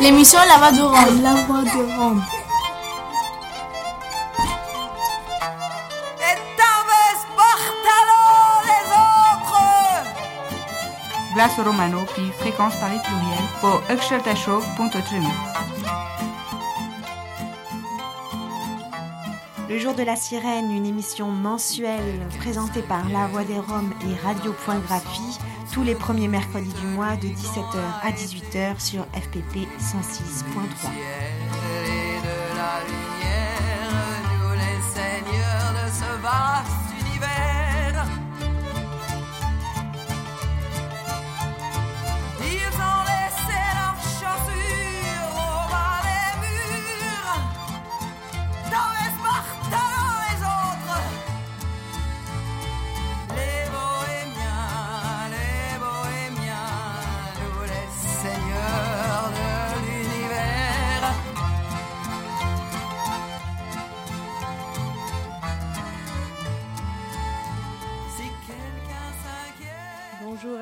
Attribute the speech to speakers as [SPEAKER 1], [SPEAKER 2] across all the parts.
[SPEAKER 1] L'émission La Voix de Rome. La Voix de Rome.
[SPEAKER 2] Glaso Romano puis fréquence Paris pluriel pour öxeltashow.tv.
[SPEAKER 3] Le jour de la sirène, une émission mensuelle présentée par La Voix des Roms et Radio.graphie tous les premiers mercredis du mois de 17h à 18h sur FPP 106.3.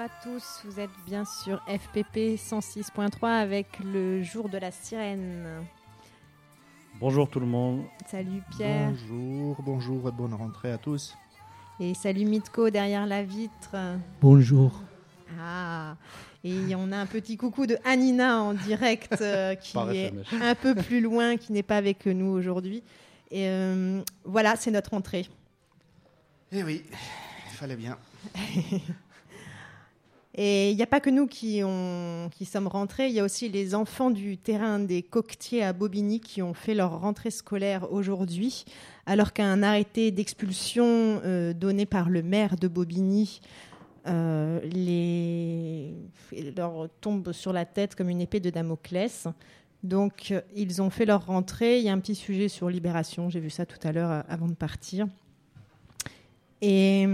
[SPEAKER 3] à tous, vous êtes bien sur FPP 106.3 avec le jour de la sirène.
[SPEAKER 4] Bonjour tout le monde.
[SPEAKER 3] Salut Pierre.
[SPEAKER 5] Bonjour, bonjour et bonne rentrée à tous.
[SPEAKER 3] Et salut Mitko derrière la vitre.
[SPEAKER 6] Bonjour.
[SPEAKER 3] Ah, et on a un petit coucou de Anina en direct euh, qui est un peu plus loin, qui n'est pas avec nous aujourd'hui. Et euh, voilà, c'est notre entrée.
[SPEAKER 5] Eh oui, il fallait bien.
[SPEAKER 3] Et il n'y a pas que nous qui, sommes rentrés, il y a aussi les enfants du terrain des coquetiers à Bobigny qui ont fait leur rentrée scolaire aujourd'hui, alors qu'un arrêté d'expulsion euh, donné par le maire de Bobigny euh, leur tombe sur la tête comme une épée de Damoclès. Donc ils ont fait leur rentrée. Il y a un petit sujet sur Libération, j'ai vu ça tout à l'heure euh, avant de partir. Et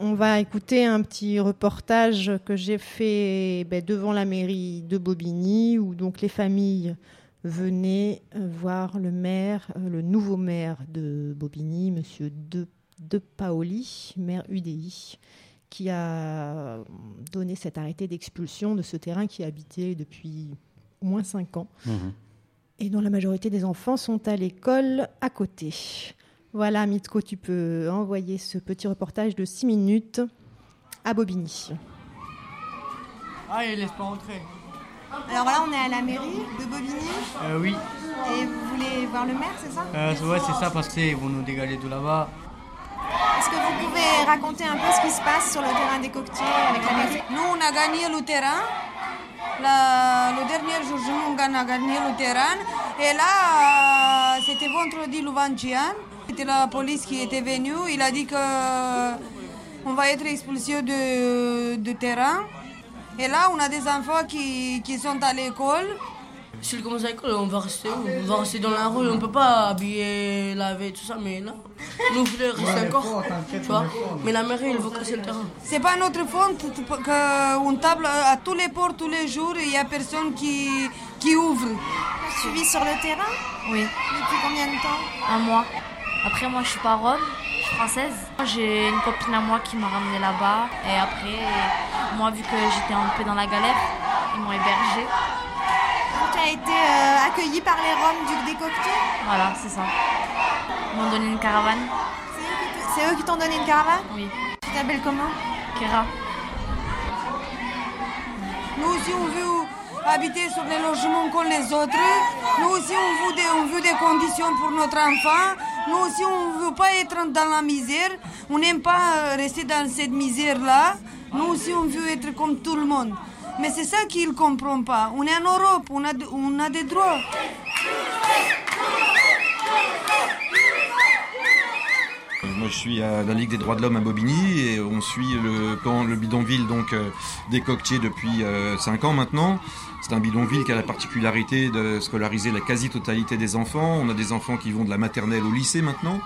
[SPEAKER 3] on va écouter un petit reportage que j'ai fait ben, devant la mairie de Bobigny, où donc les familles venaient voir le maire, euh, le nouveau maire de Bobigny, Monsieur De, de Paoli, maire UDI, qui a donné cet arrêté d'expulsion de ce terrain qui habitait depuis au moins cinq ans, mmh. et dont la majorité des enfants sont à l'école à côté. Voilà, Mitko, tu peux envoyer ce petit reportage de 6 minutes à Bobigny.
[SPEAKER 7] Ah, il laisse pas entrer.
[SPEAKER 3] Alors voilà, on est à la mairie de Bobigny.
[SPEAKER 7] Euh, oui.
[SPEAKER 3] Et vous voulez voir le maire, c'est ça?
[SPEAKER 7] Euh, Ouais, c'est ça, parce qu'ils vont nous dégaler tout là-bas.
[SPEAKER 3] Est-ce que vous pouvez raconter un peu ce qui se passe sur le terrain des coquetiers avec la mairie?
[SPEAKER 8] Nous, on a gagné le terrain. La, le dernier jour, on a gagné le terrain. Et là, c'était vendredi le 21. C'était la police qui était venue. Il a dit que on va être expulsé de, de terrain. Et là, on a des enfants qui, qui sont à l'école.
[SPEAKER 9] Si on commence à l'école, on va rester où On va rester dans la rue. On peut pas habiller, laver, tout ça. Mais là, nous voulons rester encore. Tu vois mais la mairie, elle veut casser le terrain.
[SPEAKER 8] C'est pas notre faute qu'on table à tous les ports tous les jours il y a personne qui, qui ouvre.
[SPEAKER 3] Tu vis sur le terrain?
[SPEAKER 10] Oui.
[SPEAKER 3] Depuis combien de temps?
[SPEAKER 10] Un mois. Après, moi, je suis pas rome, je suis française. J'ai une copine à moi qui m'a ramenée là-bas. Et après, moi, vu que j'étais un peu dans la galère, ils m'ont hébergée.
[SPEAKER 3] Tu as été euh, accueillie par les Roms du décoquetier
[SPEAKER 10] Voilà, c'est ça. Ils m'ont donné une caravane.
[SPEAKER 3] C'est eux qui t'ont donné une caravane?
[SPEAKER 10] Oui.
[SPEAKER 3] Tu t'appelles comment?
[SPEAKER 10] Kera.
[SPEAKER 8] Nous aussi, on veut habiter sur les logements comme les autres. Nous aussi, on veut des, on veut des conditions pour notre enfant. Nous aussi, on ne veut pas être dans la misère. On n'aime pas rester dans cette misère-là. Nous aussi, on veut être comme tout le monde. Mais c'est ça qu'ils ne comprennent pas. On est en Europe, on a, on a des droits.
[SPEAKER 11] Je suis à la Ligue des droits de l'homme à Bobigny et on suit le camp, le bidonville donc des coquetiers depuis 5 ans maintenant. C'est un bidonville qui a la particularité de scolariser la quasi-totalité des enfants. On a des enfants qui vont de la maternelle au lycée maintenant.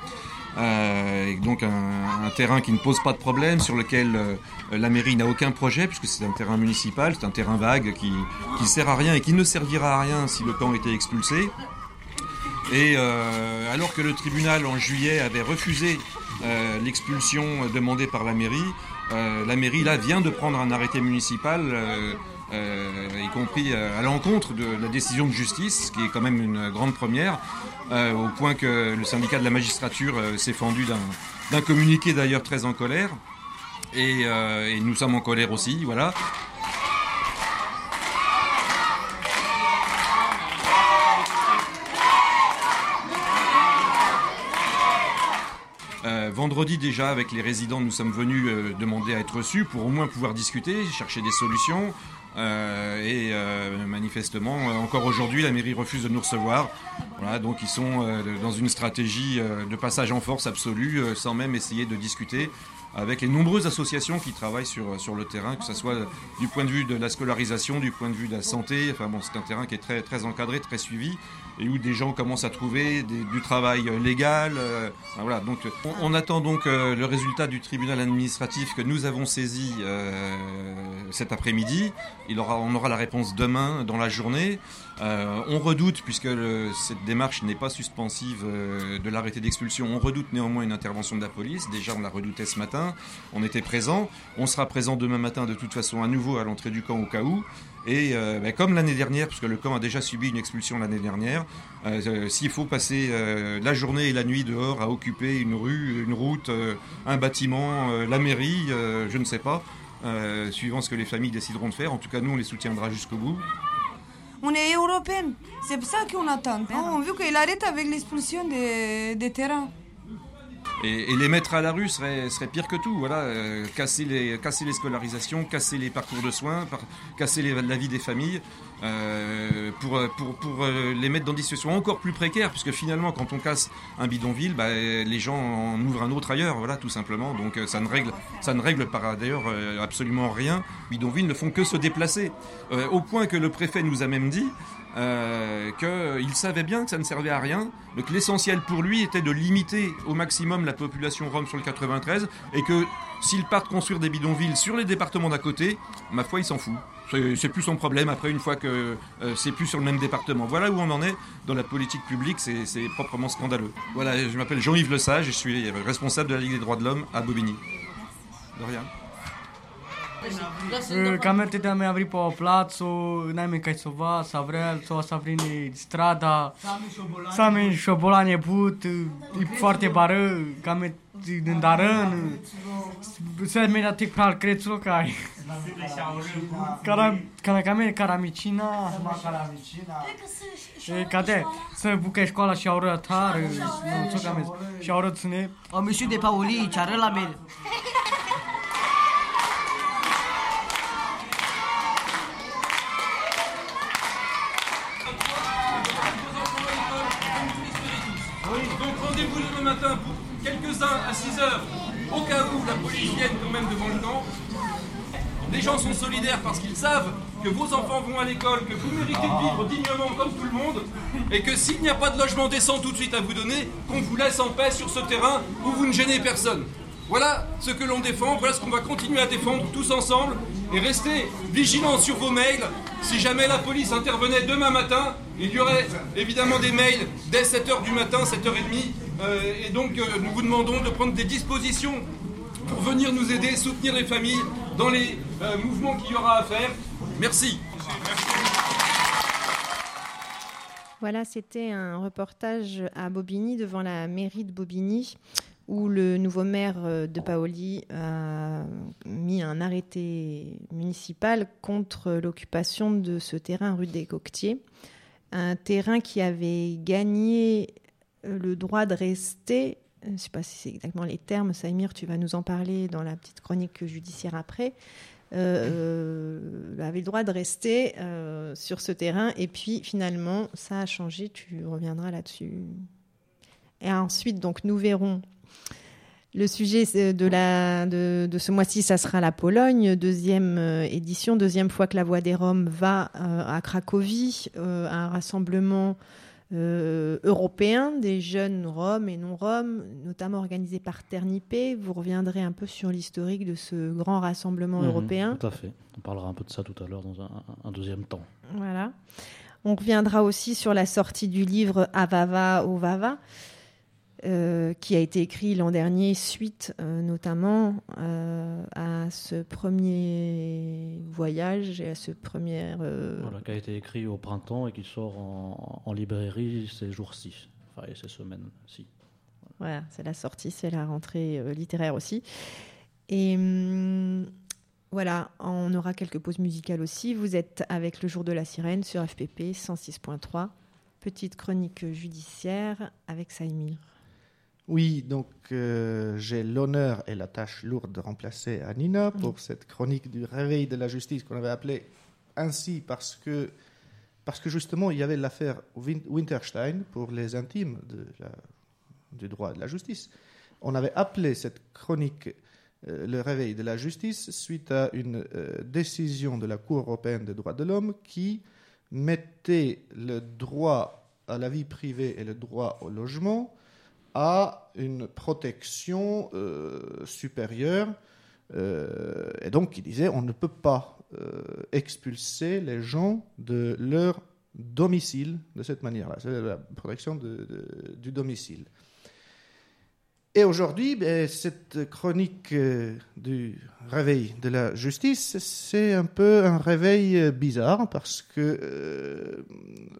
[SPEAKER 11] Euh, donc un, terrain qui ne pose pas de problème, sur lequel euh, la mairie n'a aucun projet, puisque c'est un terrain municipal, c'est un terrain vague qui ne sert à rien et qui ne servira à rien si le camp était expulsé. Et euh, alors que le tribunal en juillet avait refusé euh, l'expulsion demandée par la mairie, la mairie là vient de prendre un arrêté municipal y compris à l'encontre de la décision de justice, ce qui est quand même une grande première, au point que le syndicat de la magistrature s'est fendu d'un communiqué d'ailleurs très en colère. Et, nous sommes en colère aussi, voilà. Vendredi déjà, avec les résidents, nous sommes venus euh, demander à être reçus pour au moins pouvoir discuter, chercher des solutions. Euh, et euh, manifestement, encore aujourd'hui, la mairie refuse de nous recevoir. Voilà, donc ils sont dans une stratégie de passage en force absolue, sans même essayer de discuter avec les nombreuses associations qui travaillent sur, sur le terrain, que ce soit du point de vue de la scolarisation, du point de vue de la santé. Enfin bon, c'est un terrain qui est très, très encadré, très suivi, et où des gens commencent à trouver du travail légal. Euh, voilà, donc on, attend donc euh, le résultat du tribunal administratif que nous avons saisi euh, cet après-midi. Il aura, on aura la réponse demain dans la journée. on redoute, puisque cette démarche n'est pas suspensive de l'arrêté d'expulsion, on redoute néanmoins une intervention de la police. Déjà, on l'a redouté ce matin. On était présent. On sera présent demain matin de toute façon à nouveau à l'entrée du camp au cas où. Et euh, ben, comme l'année dernière, puisque le camp a déjà subi une expulsion l'année dernière, euh, euh, s'il faut passer la journée et la nuit dehors à occuper une rue, une route, un bâtiment, la mairie, je ne sais pas, suivant ce que les familles décideront de faire, en tout cas nous on les soutiendra jusqu'au bout.
[SPEAKER 8] On est européens, c'est pour ça qu'on attend. On veut qu'il arrête avec l'expulsion des terrains.
[SPEAKER 11] Et, les mettre à la rue serait, pire que tout. Voilà, euh, casser, les, scolarisations, casser les parcours de soins, casser la vie des familles, euh, pour, euh, les mettre dans des situations encore plus précaires, puisque finalement, quand on casse un bidonville, bah, les gens en ouvrent un autre ailleurs, voilà, tout simplement. Donc ça ne règle, d'ailleurs absolument rien. Bidonvilles ne font que se déplacer, au point que le préfet nous a même dit euh, qu'il savait bien que ça ne servait à rien, que l'essentiel pour lui était de limiter au maximum la population rome sur le 93, et que s'il part construire des bidonvilles sur les départements d'à côté, ma foi, il s'en fout. C'est plus son problème après, une fois que euh, c'est plus sur le même département. Voilà où on en est dans la politique publique, c'est proprement scandaleux. Voilà, je m'appelle Jean-Yves Lesage je suis responsable de la Ligue des droits de l'homme à Bobigny. De rien.
[SPEAKER 7] Camerteta mea avri po placu, najme kaj so vas, avrel, so vas avrini strada. să șobolan e but, e foarte bară, cam din darân. Se mi da tic pral crețul că ai. Cara cara cam cara micina, cara micina. E cade, să bucă școala și au rătar, nu știu cam. Și au rățune.
[SPEAKER 9] Am ieșit de Pauli, ce la mine. mele.
[SPEAKER 6] quelques-uns à 6 heures, au cas où la police vienne quand même devant le camp. Les gens sont solidaires parce qu'ils savent que vos enfants vont à l'école, que vous méritez de vivre dignement comme tout le monde, et que s'il n'y a pas de logement décent tout de suite à vous donner, qu'on vous laisse en paix sur ce terrain où vous ne gênez personne. Voilà ce que l'on défend, voilà ce qu'on va continuer à défendre tous ensemble, et restez vigilants sur vos mails. Si jamais la police intervenait demain matin, il y aurait évidemment des mails dès 7h du matin, 7h30, euh, et donc, euh, nous vous demandons de prendre des dispositions pour venir nous aider, soutenir les familles dans les euh, mouvements qu'il y aura à faire. Merci.
[SPEAKER 3] Voilà, c'était un reportage à Bobigny, devant la mairie de Bobigny, où le nouveau maire de Paoli a mis un arrêté municipal contre l'occupation de ce terrain rue des Coquetiers. Un terrain qui avait gagné euh, le droit de rester, euh, je ne sais pas si c'est exactement les termes, Saïmir, tu vas nous en parler dans la petite chronique judiciaire après, euh, avait le droit de rester sur ce terrain. Et puis finalement, ça a changé, tu reviendras là-dessus. Et ensuite, donc, nous verrons. Le sujet de, la, de, ce mois-ci, ça sera la Pologne, deuxième édition, deuxième fois que la Voix des Roms va à Cracovie, un rassemblement euh, européens, des jeunes roms et non roms, notamment organisés par Ternipé. Vous reviendrez un peu sur l'historique de ce grand rassemblement
[SPEAKER 4] mhm,
[SPEAKER 3] européen.
[SPEAKER 4] Tout à fait. On parlera un peu de ça tout à l'heure dans un, deuxième temps.
[SPEAKER 3] Voilà. On reviendra aussi sur la sortie du livre Avava Ovava. Euh, qui a été écrit l'an dernier suite euh, notamment euh, à ce premier voyage et à ce premier...
[SPEAKER 4] Voilà, qui a été écrit au printemps et qui sort en, en librairie ces jours-ci, enfin et ces semaines-ci.
[SPEAKER 3] Voilà, c'est la sortie, c'est la rentrée littéraire aussi. Et hum, voilà, on aura quelques pauses musicales aussi. Vous êtes avec le jour de la sirène sur FPP 106.3. Petite chronique judiciaire avec Saïmir.
[SPEAKER 5] Oui, donc euh, j'ai l'honneur et la tâche lourde de remplacer Anina pour cette chronique du réveil de la justice qu'on avait appelée ainsi parce que, parce que justement il y avait l'affaire Win- Winterstein pour les intimes de la- du droit de la justice. On avait appelé cette chronique euh, le réveil de la justice suite à une euh, décision de la Cour européenne des droits de l'homme qui mettait le droit à la vie privée et le droit au logement à une protection euh, supérieure. euh, et donc, qui disait on ne peut pas euh, expulser les gens de leur domicile de cette manière-là. C'est la protection de- du domicile. Et aujourd'hui, ben, cette chronique du réveil de la justice, c'est un peu un réveil bizarre parce que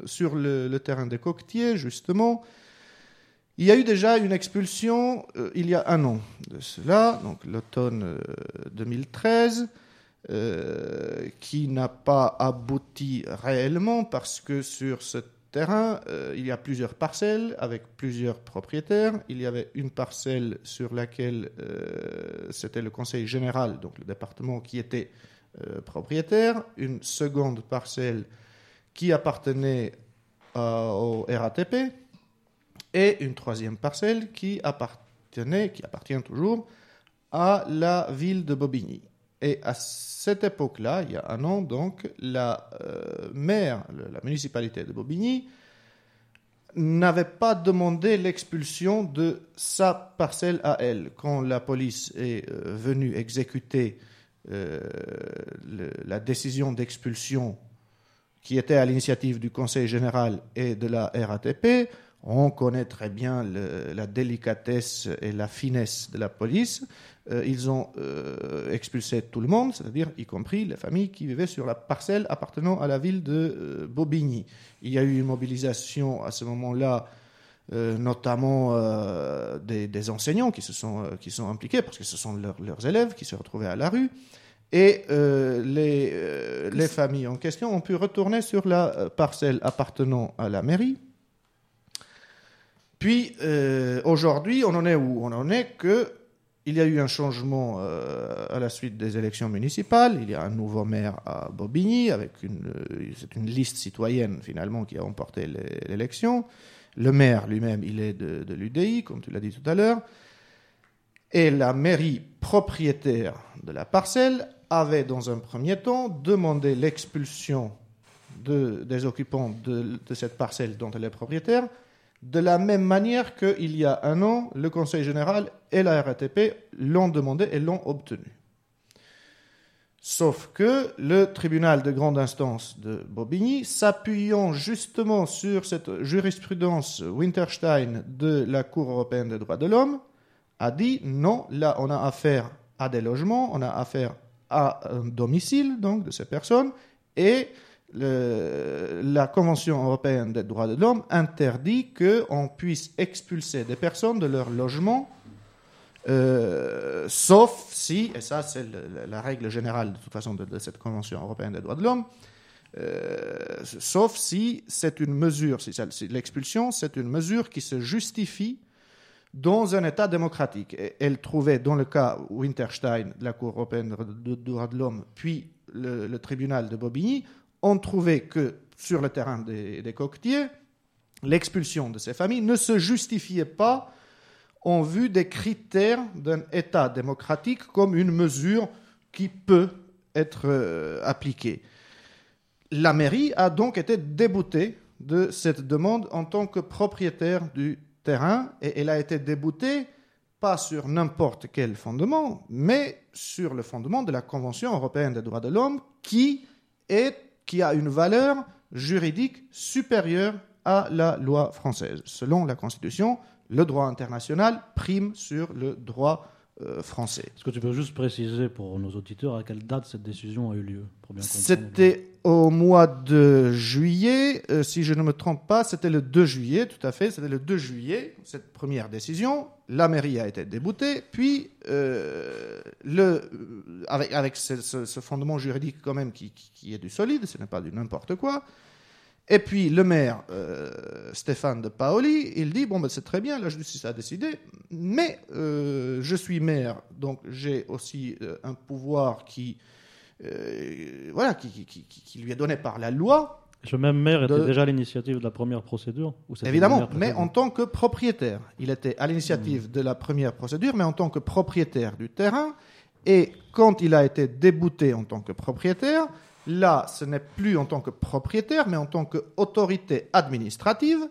[SPEAKER 5] sur le, le terrain des coquetiers, justement, il y a eu déjà une expulsion euh, il y a un an de cela, donc l'automne euh, 2013, euh, qui n'a pas abouti réellement parce que sur ce terrain, euh, il y a plusieurs parcelles avec plusieurs propriétaires. Il y avait une parcelle sur laquelle euh, c'était le conseil général, donc le département, qui était euh, propriétaire, une seconde parcelle qui appartenait au RATP, et une troisième parcelle qui appartient toujours, à la ville de Bobigny. Et à cette époque-là, il y a un an, donc, la euh, maire, la municipalité de Bobigny, n'avait pas demandé l'expulsion de sa parcelle à elle. Quand la police est euh, venue exécuter euh, la décision d'expulsion qui était à l'initiative du Conseil général et de la RATP, on connaît très bien le- la délicatesse et la finesse de la police. Euh, ils ont euh, expulsé tout le monde, c'est-à-dire y compris les familles qui vivaient sur la parcelle appartenant à la ville de euh, Bobigny. Il y a eu une mobilisation à ce moment-là, notamment des, des enseignants qui se sont, qui sont impliqués, parce que ce sont leurs- leurs élèves qui se retrouvaient à la rue. Et euh, les, euh, les familles en question ont pu retourner sur la parcelle appartenant à la mairie. Puis euh, aujourd'hui, on en est où? On en est que il y a eu un changement euh, à la suite des élections municipales. Il y a un nouveau maire à Bobigny avec une, euh, c'est une liste citoyenne finalement qui a remporté l'é- l'élection. Le maire lui-même, il est de, l'UDI, comme tu l'as dit tout à l'heure. Et la mairie propriétaire de la parcelle avait dans un premier temps demandé l'expulsion de- des occupants de cette parcelle dont elle est propriétaire, de la même manière qu'il y a un an, le Conseil général et la RATP l'ont demandé et l'ont obtenu. Sauf que le tribunal de grande instance de Bobigny, s'appuyant justement sur cette jurisprudence Winterstein de la Cour européenne des droits de l'homme, a dit non, là on a affaire à des logements, on a affaire à un domicile donc de ces personnes et la Convention européenne des droits de l'homme interdit qu'on puisse expulser des personnes de leur logement, euh, sauf si, et ça c'est la règle générale de toute façon de, cette Convention européenne des droits de l'homme, euh, sauf si c'est une mesure, si, l'expulsion c'est une mesure qui se justifie dans un État démocratique. Elle trouvait, dans le cas Winterstein, la Cour européenne des droits de l'homme, puis le tribunal de Bobigny, on trouvait que sur le terrain des, des coquetiers, l'expulsion de ces familles ne se justifiait pas en vue des critères d'un État démocratique comme une mesure qui peut être euh, appliquée. La mairie a donc été déboutée de cette demande en tant que propriétaire du terrain et elle a été déboutée pas sur n'importe quel fondement, mais sur le fondement de la Convention européenne des droits de l'homme qui, est, qui a une valeur juridique supérieure à la loi française. Selon la Constitution, le droit international prime sur le droit français.
[SPEAKER 4] Est-ce que tu peux juste préciser pour nos auditeurs à quelle date cette décision a eu lieu
[SPEAKER 5] C'était au mois de juillet, euh, si je ne me trompe pas, c'était le 2 juillet, tout à fait, c'était le 2 juillet, cette première décision. La mairie a été déboutée, puis euh, le, euh, avec, avec ce, ce- ce fondement juridique quand même qui, qui- qui est du solide, ce n'est pas du n'importe quoi. Et puis le maire euh, Stéphane de Paoli, il dit bon ben c'est très bien, la justice a décidé, mais euh, je suis maire, donc j'ai aussi euh, un pouvoir qui voilà qui, qui- qui- qui lui est donné par la loi.
[SPEAKER 4] Ce même maire était déjà à l'initiative de la première procédure ou
[SPEAKER 5] Évidemment, mais en tant que propriétaire. Il était à l'initiative de la première procédure, mais en tant que propriétaire du terrain. Et quand il a été débouté en tant que propriétaire, là, ce n'est plus en tant que propriétaire, mais en tant qu'autorité administrative,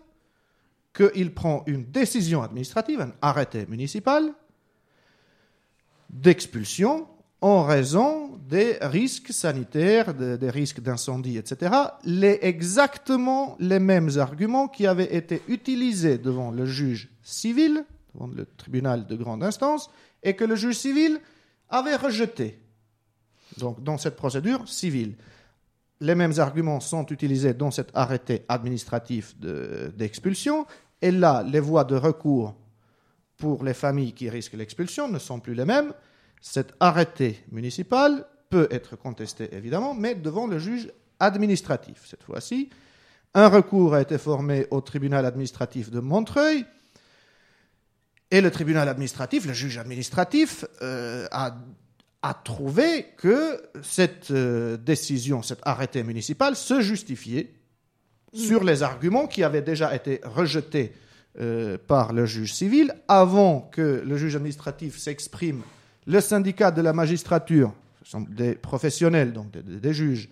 [SPEAKER 5] qu'il prend une décision administrative, un arrêté municipal d'expulsion en raison des risques sanitaires, de- des risques d'incendie, etc. Les, exactement les mêmes arguments qui avaient été utilisés devant le juge civil, devant le tribunal de grande instance, et que le juge civil avait rejetés. Donc, dans cette procédure civile. Les mêmes arguments sont utilisés dans cet arrêté administratif de- d'expulsion. et là, les voies de recours pour les familles qui risquent l'expulsion ne sont plus les mêmes. Cet arrêté municipal peut être contesté, évidemment, mais devant le juge administratif. Cette fois-ci, un recours a été formé au tribunal administratif de Montreuil. Et le tribunal administratif, le juge administratif, euh, a, a trouvé que cette euh, décision, cet arrêté municipal se justifiait sur les arguments qui avaient déjà été rejetés euh, par le juge civil avant que le juge administratif s'exprime. Le syndicat de la magistrature, ce sont des professionnels, donc des, des- des juges,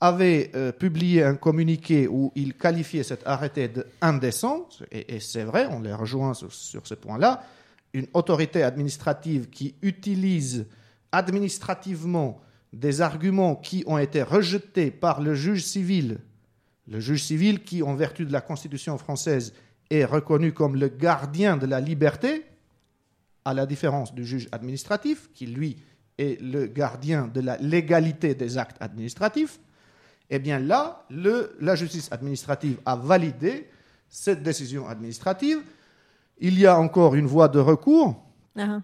[SPEAKER 5] avait euh, publié un communiqué où il qualifiait cet arrêté d'indécent, et, et c'est vrai, on les rejoint sur, sur ce point-là, une autorité administrative qui utilise administrativement des arguments qui ont été rejetés par le juge civil, le juge civil qui, en vertu de la Constitution française, est reconnu comme le gardien de la liberté, à la différence du juge administratif, qui, lui, est le gardien de la légalité des actes administratifs, eh bien là, la justice administrative a validé cette décision administrative. Il y a encore une voie de recours.
[SPEAKER 3] Ah.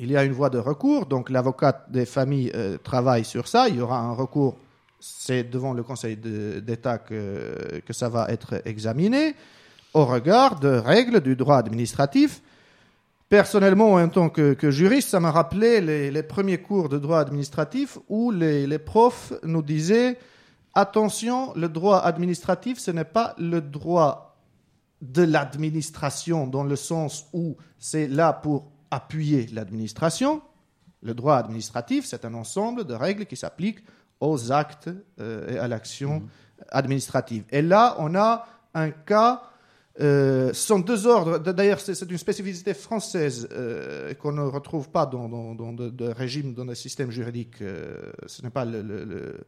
[SPEAKER 5] Il y a une voie de recours, donc l'avocat des familles euh, travaille sur ça. Il y aura un recours, c'est devant le Conseil d'État que, ça va être examiné, au regard de règles du droit administratif. Personnellement, en tant que, juriste, ça m'a rappelé les, premiers cours de droit administratif où les profs nous disaient attention, le droit administratif, ce n'est pas le droit de l'administration dans le sens où c'est là pour appuyer l'administration. Le droit administratif, c'est un ensemble de règles qui s'appliquent aux actes euh, et à l'action administrative. Et là, on a un cas, euh, ce sont deux ordres, d'ailleurs c'est une spécificité française euh, qu'on ne retrouve pas dans, dans, dans de, de régime, dans le système juridique. euh, ce n'est pas le- le- le,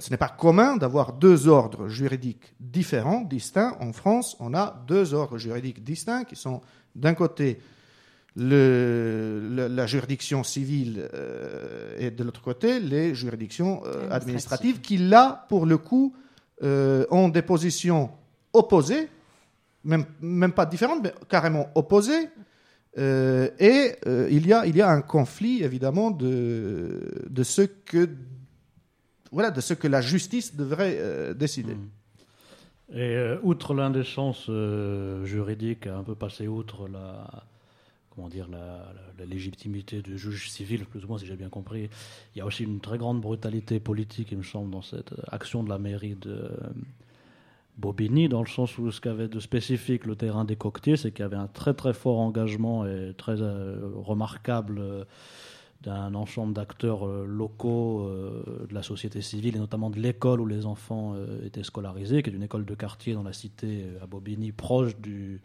[SPEAKER 5] ce n'est pas commun d'avoir deux ordres juridiques différents, distincts. En France, on a deux ordres juridiques distincts qui sont d'un côté le- le- la juridiction civile euh, et de l'autre côté les juridictions euh, administratives qui, là, pour le coup, euh, ont des positions opposées, même, même pas différentes, mais carrément opposées. Euh, et euh, il, y a, il y a un conflit, évidemment, de, de ce que voilà, de ce que la justice devrait euh, décider.
[SPEAKER 4] Et euh, outre l'indécence euh, juridique, un peu passé outre la, comment dire, la, légitimité du juge civil, plus ou moins si j'ai bien compris, il y a aussi une très grande brutalité politique, il me semble, dans cette action de la mairie de euh, Bobigny, dans le sens où ce qu'avait de spécifique le terrain des coquetiers, c'est qu'il y avait un très très fort engagement et très euh, remarquable euh, d'un ensemble d'acteurs locaux de la société civile et notamment de l'école où les enfants étaient scolarisés, qui est une école de quartier dans la cité à Bobigny, proche du,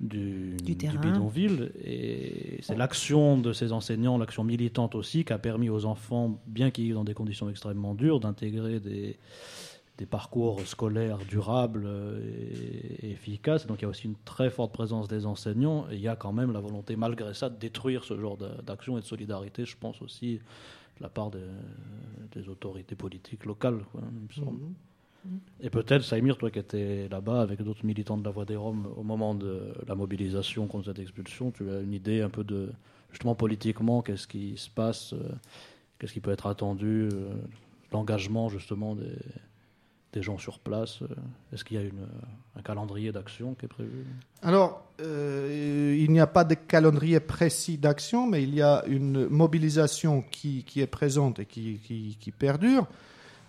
[SPEAKER 4] du,
[SPEAKER 3] Du terrain.
[SPEAKER 4] bidonville. Et c'est l'action de ces enseignants, l'action militante aussi, qui a permis aux enfants, bien qu'ils vivent dans des conditions extrêmement dures, d'intégrer des, des parcours scolaires durables euh, et, et efficaces. Donc il y a aussi une très forte présence des enseignants et il y a quand même la volonté malgré ça de détruire ce genre d'action et de solidarité, je pense aussi de la part des, des autorités politiques locales. quoi, il me semble. Et peut-être, Saïmir, toi qui étais là-bas avec d'autres militants de la Voix des Roms au moment de la mobilisation contre cette expulsion, tu as une idée un peu de, justement politiquement, qu'est-ce qui se passe, euh, qu'est-ce qui peut être attendu, euh, l'engagement justement des, des gens sur place. euh, Est-ce qu'il y a une, un calendrier d'action qui est prévu?
[SPEAKER 5] Alors, il n'y a pas de calendrier précis d'action, mais il y a une mobilisation qui, qui est présente et qui, qui perdure,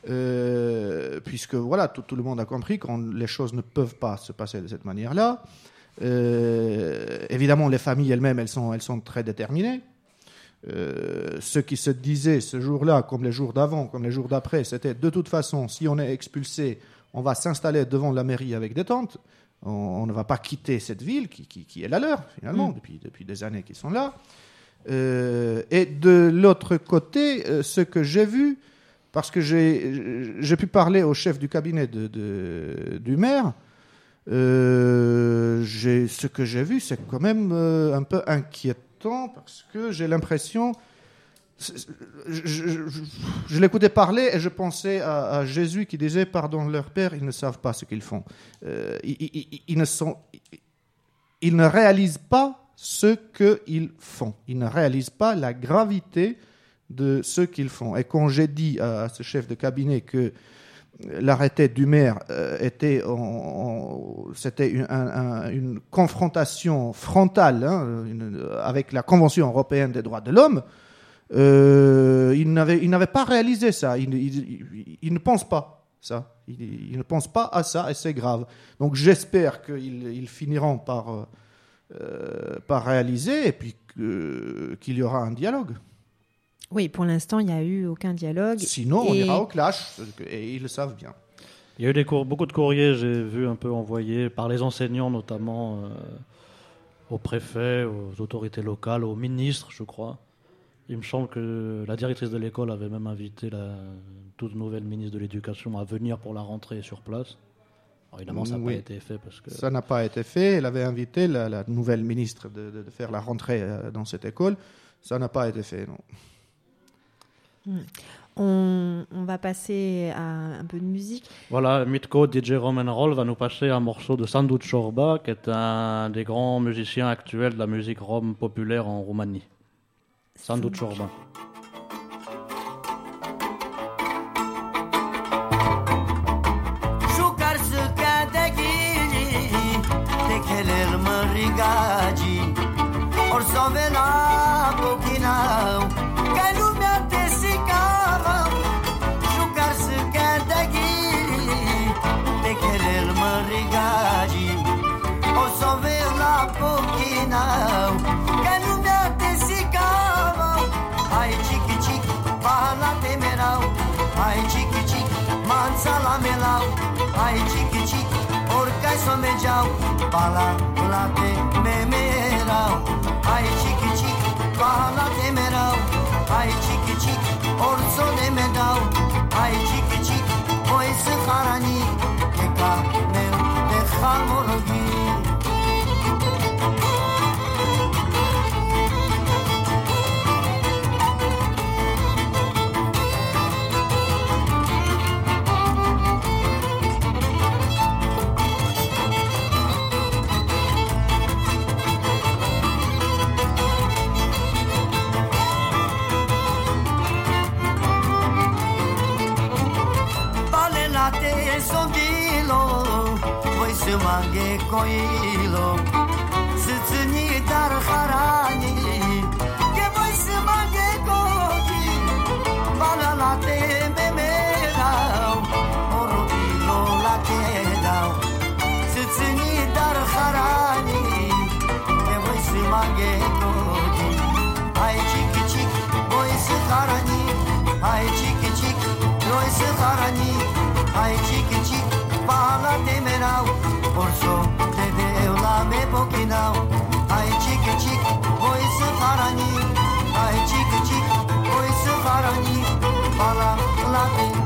[SPEAKER 5] euh, puisque voilà, tout, tout le monde a compris que les choses ne peuvent pas se passer de cette manière-là. Euh, évidemment, les familles elles-mêmes, elles sont, elles sont très déterminées. Euh, ce qui se disait ce jour-là, comme les jours d'avant, comme les jours d'après, c'était de toute façon, si on est expulsé, on va s'installer devant la mairie avec des tentes. On, on ne va pas quitter cette ville qui, qui- qui est la leur, finalement,
[SPEAKER 3] Mm.
[SPEAKER 5] depuis, depuis des années qu'ils sont là. Euh, et de l'autre côté, ce que j'ai vu, parce que j'ai pu parler au chef du cabinet du maire, euh, ce que j'ai vu, c'est quand même euh, un peu inquiétant parce que j'ai l'impression. Je, l'écoutais parler et je pensais à, Jésus qui disait Pardon leur Père, ils ne savent pas ce qu'ils font. Euh, ils, ne ils ne réalisent pas ce qu'ils font. Ils ne réalisent pas la gravité de ce qu'ils font. Et quand j'ai dit à, ce chef de cabinet que l'arrêté du maire euh, était c'était une, un- un- une confrontation frontale hein, avec la Convention européenne des droits de l'homme, euh, il n'avait pas réalisé ça. Il, ne pense pas ça. Il, ne pense pas à ça et c'est grave. Donc j'espère qu'ils ils finiront par, euh, par réaliser et puis qu'il y aura un dialogue.
[SPEAKER 3] Oui, pour l'instant, il n'y a eu aucun dialogue.
[SPEAKER 5] Sinon, on ira au clash et ils le savent bien.
[SPEAKER 4] Il y a eu des cours, beaucoup de courriers, j'ai vu un peu envoyés par les enseignants notamment euh, aux préfets, aux autorités locales, aux ministres, je crois. Il me semble que la directrice de l'école avait même invité la toute nouvelle ministre de l'Éducation à venir pour la rentrée sur place. Alors évidemment, ça n'a
[SPEAKER 5] Oui.
[SPEAKER 4] pas été fait parce que
[SPEAKER 5] Ça n'a pas été fait. Elle avait invité la, la nouvelle ministre de, de- de faire la rentrée euh, dans cette école. Ça n'a pas été fait, non.
[SPEAKER 3] Hmm. On, va passer à un peu de musique.
[SPEAKER 4] Voilà, Mitko DJ Roman Roll va nous passer un morceau de Sandu Chorba, qui est un des grands musiciens actuels de la musique rome populaire en Roumanie. Sandu Chorba.
[SPEAKER 12] पाला बुलाते मैं मेरा आई चिकी चिक कहलाते मेरा आई चिकी चिक और सोने में दाओ आई चिकी चिक कोई सहारा नहीं देखा मैं देखा मुर्गी goilom Zıtını dar harani Ke Bala la dar harani Ke harani harani Por so me porque não. Ai, tique, tique, oi, sefarani. Ai, tique, tique, oi, sefarani. Fala, lá vem.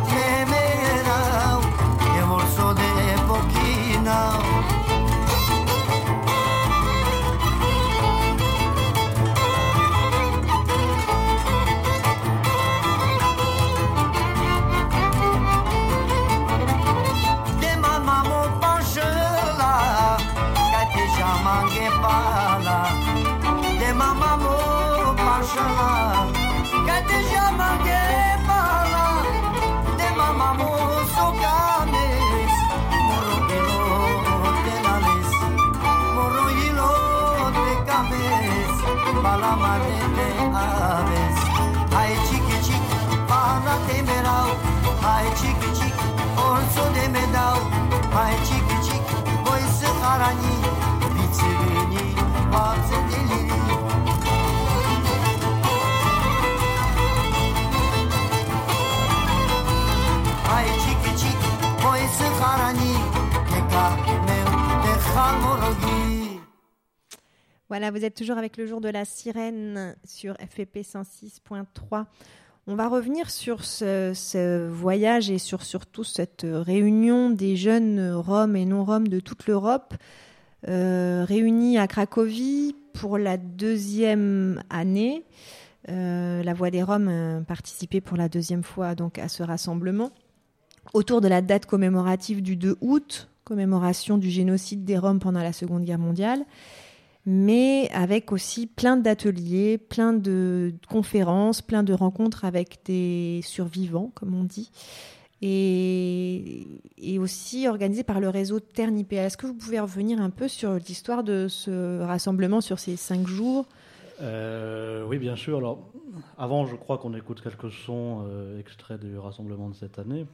[SPEAKER 3] Voilà, vous êtes toujours avec le jour de la sirène sur FPP 106.3. On va revenir sur ce, voyage et sur surtout cette réunion des jeunes Roms et non-Roms de toute l'Europe, euh, réunis à Cracovie pour la deuxième année. Euh, la Voix des Roms euh, participait pour la deuxième fois donc à ce rassemblement autour de la date commémorative du 2 août, commémoration du génocide des Roms pendant la Seconde Guerre mondiale mais avec aussi plein d'ateliers, plein de conférences, plein de rencontres avec des survivants, comme on dit, et, aussi organisé par le réseau Ternipé. Est-ce que vous pouvez revenir un peu sur l'histoire de ce rassemblement sur ces cinq jours?
[SPEAKER 4] Euh, oui, bien sûr. Alors, avant, je crois qu'on écoute quelques sons euh, extraits du rassemblement de cette année.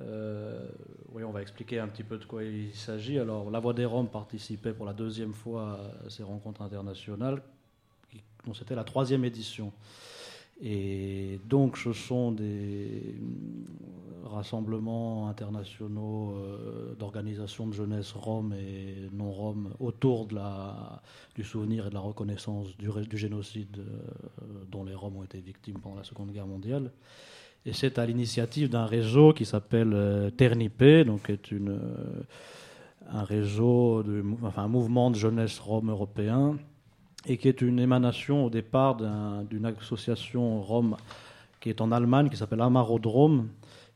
[SPEAKER 4] Euh, oui, on va expliquer un petit peu de quoi il s'agit. Alors, La Voix des Roms participait pour la deuxième fois à ces rencontres internationales, dont c'était la troisième édition. Et donc, ce sont des euh, rassemblements internationaux euh, d'organisations de jeunesse roms et non roms autour du souvenir et de la reconnaissance du, génocide dont les Roms ont été victimes pendant la Seconde Guerre mondiale. Et c'est à l'initiative d'un réseau qui s'appelle euh, Ternipé, donc est une, euh, un réseau, enfin un mouvement de jeunesse rome européen, et qui est une émanation au départ d'un- d'une association rome qui est en Allemagne, qui s'appelle Amarodrome,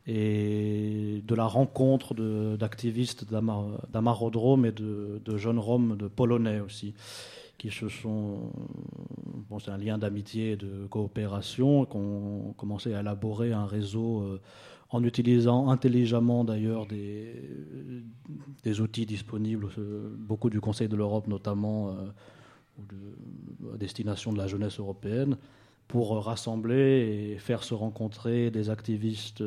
[SPEAKER 4] et de la rencontre d'activistes d'Ama- d'Amarodrome et de, de jeunes Roms de Polonais aussi, qui se sont. C'est un lien d'amitié et de coopération, qui ont commencé à élaborer un réseau euh, en utilisant intelligemment d'ailleurs des, des outils disponibles, euh, beaucoup du Conseil de l'Europe notamment, euh, à destination de la jeunesse européenne, pour rassembler et faire se rencontrer des activistes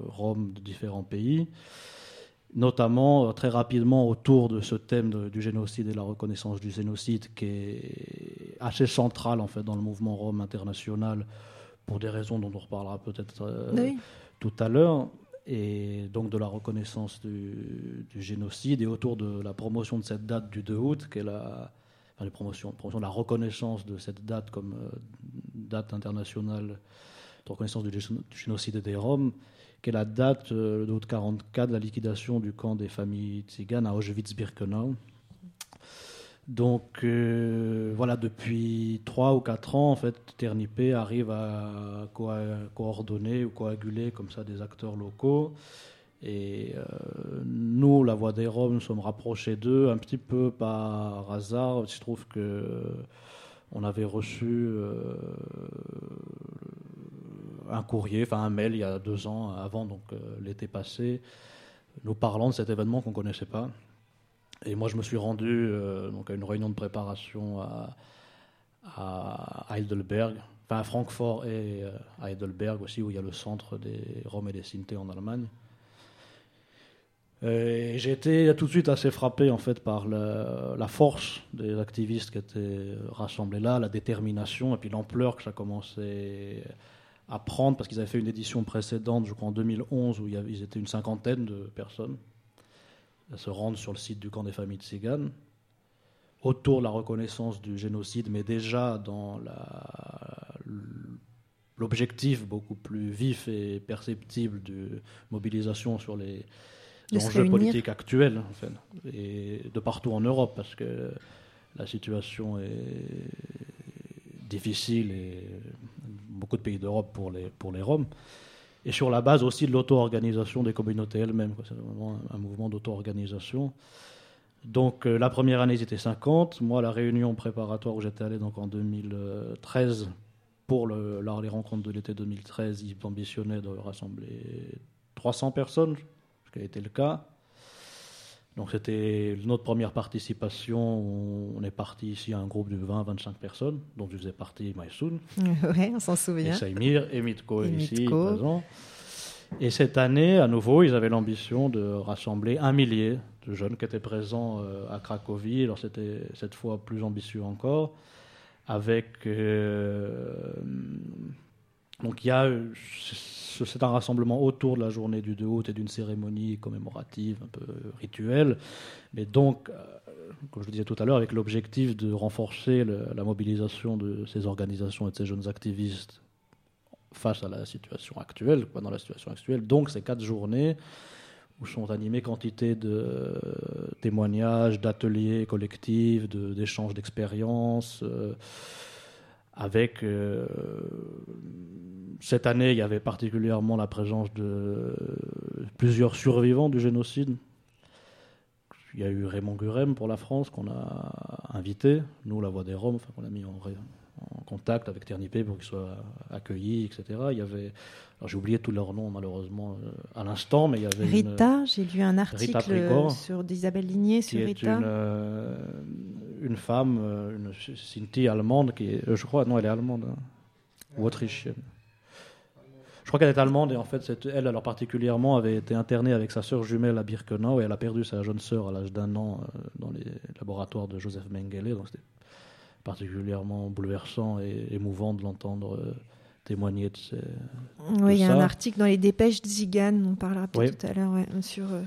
[SPEAKER 4] roms de différents pays, notamment euh, très rapidement autour de ce thème de- du génocide et la reconnaissance du génocide qui est assez central en fait dans le mouvement rome international pour des raisons dont on reparlera peut-être euh,
[SPEAKER 3] Oui.
[SPEAKER 4] tout à l'heure et donc de la reconnaissance du, du génocide et autour de la promotion de cette date du 2 août qui est la enfin, la promotion, promotion de la reconnaissance de cette date comme euh, date internationale de reconnaissance du génocide des Roms, qui est la date euh, le 2 août 44 de la liquidation du camp des familles tziganes à Auschwitz-Birkenau. Donc euh, voilà, depuis 3 ou 4 ans, en fait, Ternipé arrive à coordonner ou coaguler comme ça des acteurs locaux. Et euh, nous, la Voix des Roms, nous sommes rapprochés d'eux un petit peu par hasard. Il se trouve que euh, on avait reçu un courrier, enfin un mail il y a deux ans avant, donc euh, l'été passé, nous parlant de cet événement qu'on ne connaissait pas. Et moi, je me suis rendu euh, donc à une réunion de préparation à, à Heidelberg, enfin à Francfort et euh, à Heidelberg aussi, où il y a le centre des Roms et des Sinti en Allemagne. Et j'ai été tout de suite assez frappé en fait par la, la force des activistes qui étaient rassemblés là, la détermination et puis l'ampleur que ça commençait à prendre parce qu'ils avaient fait une édition précédente, je crois en 2011, où ils étaient une cinquantaine de personnes à se rendre sur le site du camp des familles tziganes autour de la reconnaissance du génocide, mais déjà dans l'objectif beaucoup plus vif et perceptible de mobilisation sur les
[SPEAKER 3] De
[SPEAKER 4] enjeux politiques actuels, en fait, et de partout en Europe, parce que la situation est difficile et beaucoup de pays d'Europe pour les, pour les Roms. Et sur la base aussi de l'auto-organisation des communautés elles-mêmes. C'est vraiment un, mouvement d'auto-organisation. Donc euh, la première année, ils étaient 50. Moi, la réunion préparatoire où j'étais allé donc en 2013 pour le, les rencontres de l'été 2013, ils ambitionnaient de rassembler 300 personnes, ce qui a été le cas. Donc c'était notre première participation. On est parti ici à un groupe de 20-25 personnes, dont je faisais partie Maïsoun.
[SPEAKER 3] ouais, on s'en
[SPEAKER 4] Et
[SPEAKER 3] souvient.
[SPEAKER 4] Saïmir et Mitko
[SPEAKER 3] Et
[SPEAKER 4] ici
[SPEAKER 3] Mitko.
[SPEAKER 4] présents. Et cette année, à nouveau, ils avaient l'ambition de rassembler un millier de jeunes qui étaient présents euh, à Cracovie. Alors c'était cette fois plus ambitieux encore, avec euh, donc il y a euh, ce- c'est un rassemblement autour de la journée du 2 août et d'une cérémonie commémorative un peu rituelle, mais donc euh, comme je le disais tout à l'heure, avec l'objectif de renforcer la mobilisation de ces organisations et de ces jeunes activistes face à la situation actuelle, pendant la situation actuelle. Donc ces quatre journées où sont animées quantité de euh, témoignages, d'ateliers collectifs, d'échanges d'expériences. euh, avec euh, cette année, il y avait particulièrement la présence de plusieurs survivants du génocide. Il y a eu Raymond Gurem pour la France qu'on a invité, nous la Voix des Roms, enfin, qu'on a mis en, en contact avec Ternipé pour qu'il soit accueilli, etc. Il y avait, alors j'ai oublié tous leurs noms malheureusement euh, à l'instant, mais il y avait une-
[SPEAKER 3] Rita, j'ai lu un
[SPEAKER 4] Rita
[SPEAKER 3] article sur d'Isabelle Ligné sur Rita.
[SPEAKER 4] une, euh, une femme, euh, une Sinti allemande, qui est, je crois, non, elle est allemande, hein, ou autrichienne. Je crois qu'elle est allemande et en fait, elle, alors particulièrement, avait été internée avec sa sœur jumelle à Birkenau et elle a perdu sa jeune sœur à l'âge d'un an dans les laboratoires de Joseph Mengele. Donc c'était particulièrement bouleversant et émouvant de l'entendre euh, témoigner de ces. de
[SPEAKER 3] Oui, il y a
[SPEAKER 4] ça.
[SPEAKER 3] un article dans les dépêches Zigan, on parlera peut-être
[SPEAKER 4] Oui.
[SPEAKER 3] tout à l'heure ouais, sur, euh,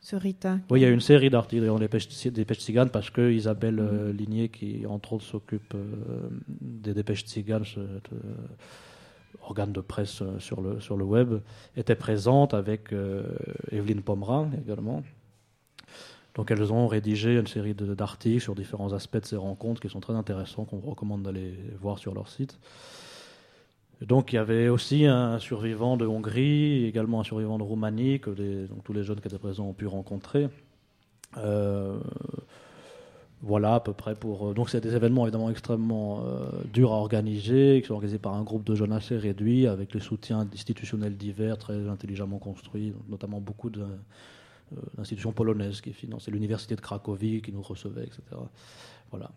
[SPEAKER 3] sur Rita.
[SPEAKER 4] Oui, il y a une série d'articles dans les Dépêches, Dépêches Tziganes parce que Isabelle euh, Ligné, qui entre autres s'occupe des Dépêches de- organe de presse sur le, sur le web, était présente avec Evelyne Pomerin également. Donc elles ont rédigé une série d'articles sur différents aspects de ces rencontres qui sont très intéressants, qu'on recommande d'aller voir sur leur site. Donc il y avait aussi un survivant de Hongrie, également un survivant de Roumanie, que tous les jeunes qui étaient présents ont pu rencontrer. Euh, voilà à peu près pour. euh, Donc c'est des événements évidemment extrêmement euh, durs à organiser, qui sont organisés par un groupe de jeunes assez réduit, avec les soutiens institutionnels divers, très intelligemment construits, notamment beaucoup de, euh, d'institutions polonaises qui finançaient l'université de Cracovie, qui nous recevait, etc. Voilà.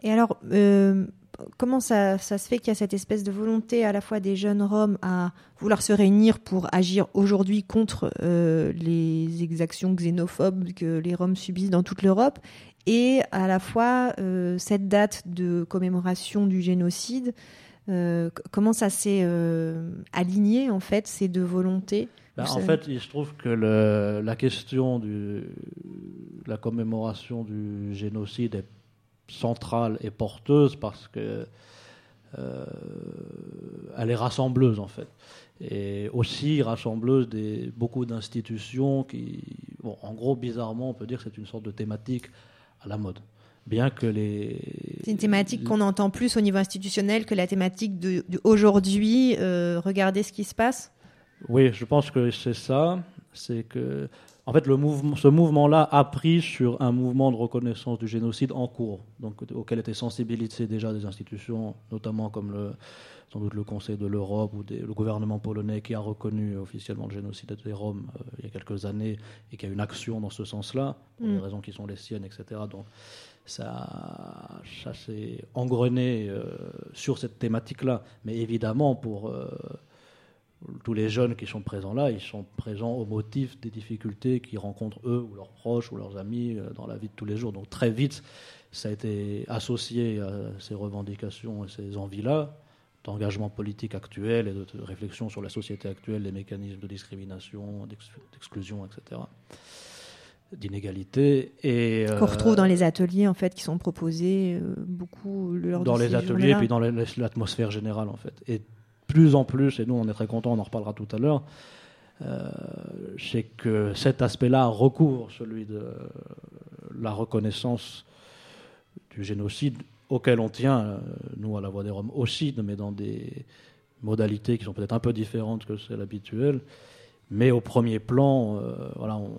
[SPEAKER 3] Et alors, euh, comment ça, se fait qu'il y a cette espèce de volonté à la fois des jeunes Roms à vouloir se réunir pour agir aujourd'hui contre euh, les exactions xénophobes que les Roms subissent dans toute l'Europe et à la fois cette date de commémoration du génocide Comment ça s'est aligné en fait ces deux volontés? Vous
[SPEAKER 4] en
[SPEAKER 3] savez
[SPEAKER 4] fait, il se trouve que le- la question de la commémoration du génocide est centrale et porteuse parce que euh, elle est rassembleuse en fait. Et aussi rassembleuse des beaucoup d'institutions qui, bon, en gros, bizarrement, on peut dire que c'est une sorte de thématique à la mode. Bien que les.
[SPEAKER 3] C'est une thématique qu'on entend plus au niveau institutionnel que la thématique de, de aujourd'hui. euh, regardez ce qui se passe.
[SPEAKER 4] Oui, je pense que c'est ça. C'est que, en fait, le mouvement, ce mouvement-là a pris sur un mouvement de reconnaissance du génocide en cours, donc auquel étaient sensibilisées déjà des institutions, notamment comme le, sans doute le Conseil de l'Europe ou des- le gouvernement polonais qui a reconnu officiellement le génocide des Roms euh, il y a quelques années et qui a une action dans ce sens-là, pour
[SPEAKER 3] Mm.
[SPEAKER 4] des raisons qui sont les siennes, etc. Donc, ça, ça s'est engrené euh, sur cette thématique-là. Mais évidemment, pour euh, tous les jeunes qui sont présents là, ils sont présents au motif des difficultés qu'ils rencontrent eux ou leurs proches ou leurs amis euh, dans la vie de tous les jours. Donc très vite, ça a été associé à ces revendications et ces envies-là d'engagement politique actuel et de, réflexion sur la société actuelle, les mécanismes de discrimination, d'ex- d'exclusion, etc., d'inégalité. Et
[SPEAKER 3] Qu'on
[SPEAKER 4] euh,
[SPEAKER 3] retrouve dans les ateliers en fait qui sont proposés euh, beaucoup lors
[SPEAKER 4] dans
[SPEAKER 3] de
[SPEAKER 4] les
[SPEAKER 3] ces
[SPEAKER 4] ateliers et puis dans l'atmosphère générale en fait. Et plus en plus, et nous on est très contents, on en reparlera tout à l'heure, euh, c'est que cet aspect-là recouvre celui de la reconnaissance du génocide auquel on tient, euh, nous à la Voix des Roms aussi, mais dans des modalités qui sont peut-être un peu différentes que celles habituelles. Mais au premier plan, euh, voilà, on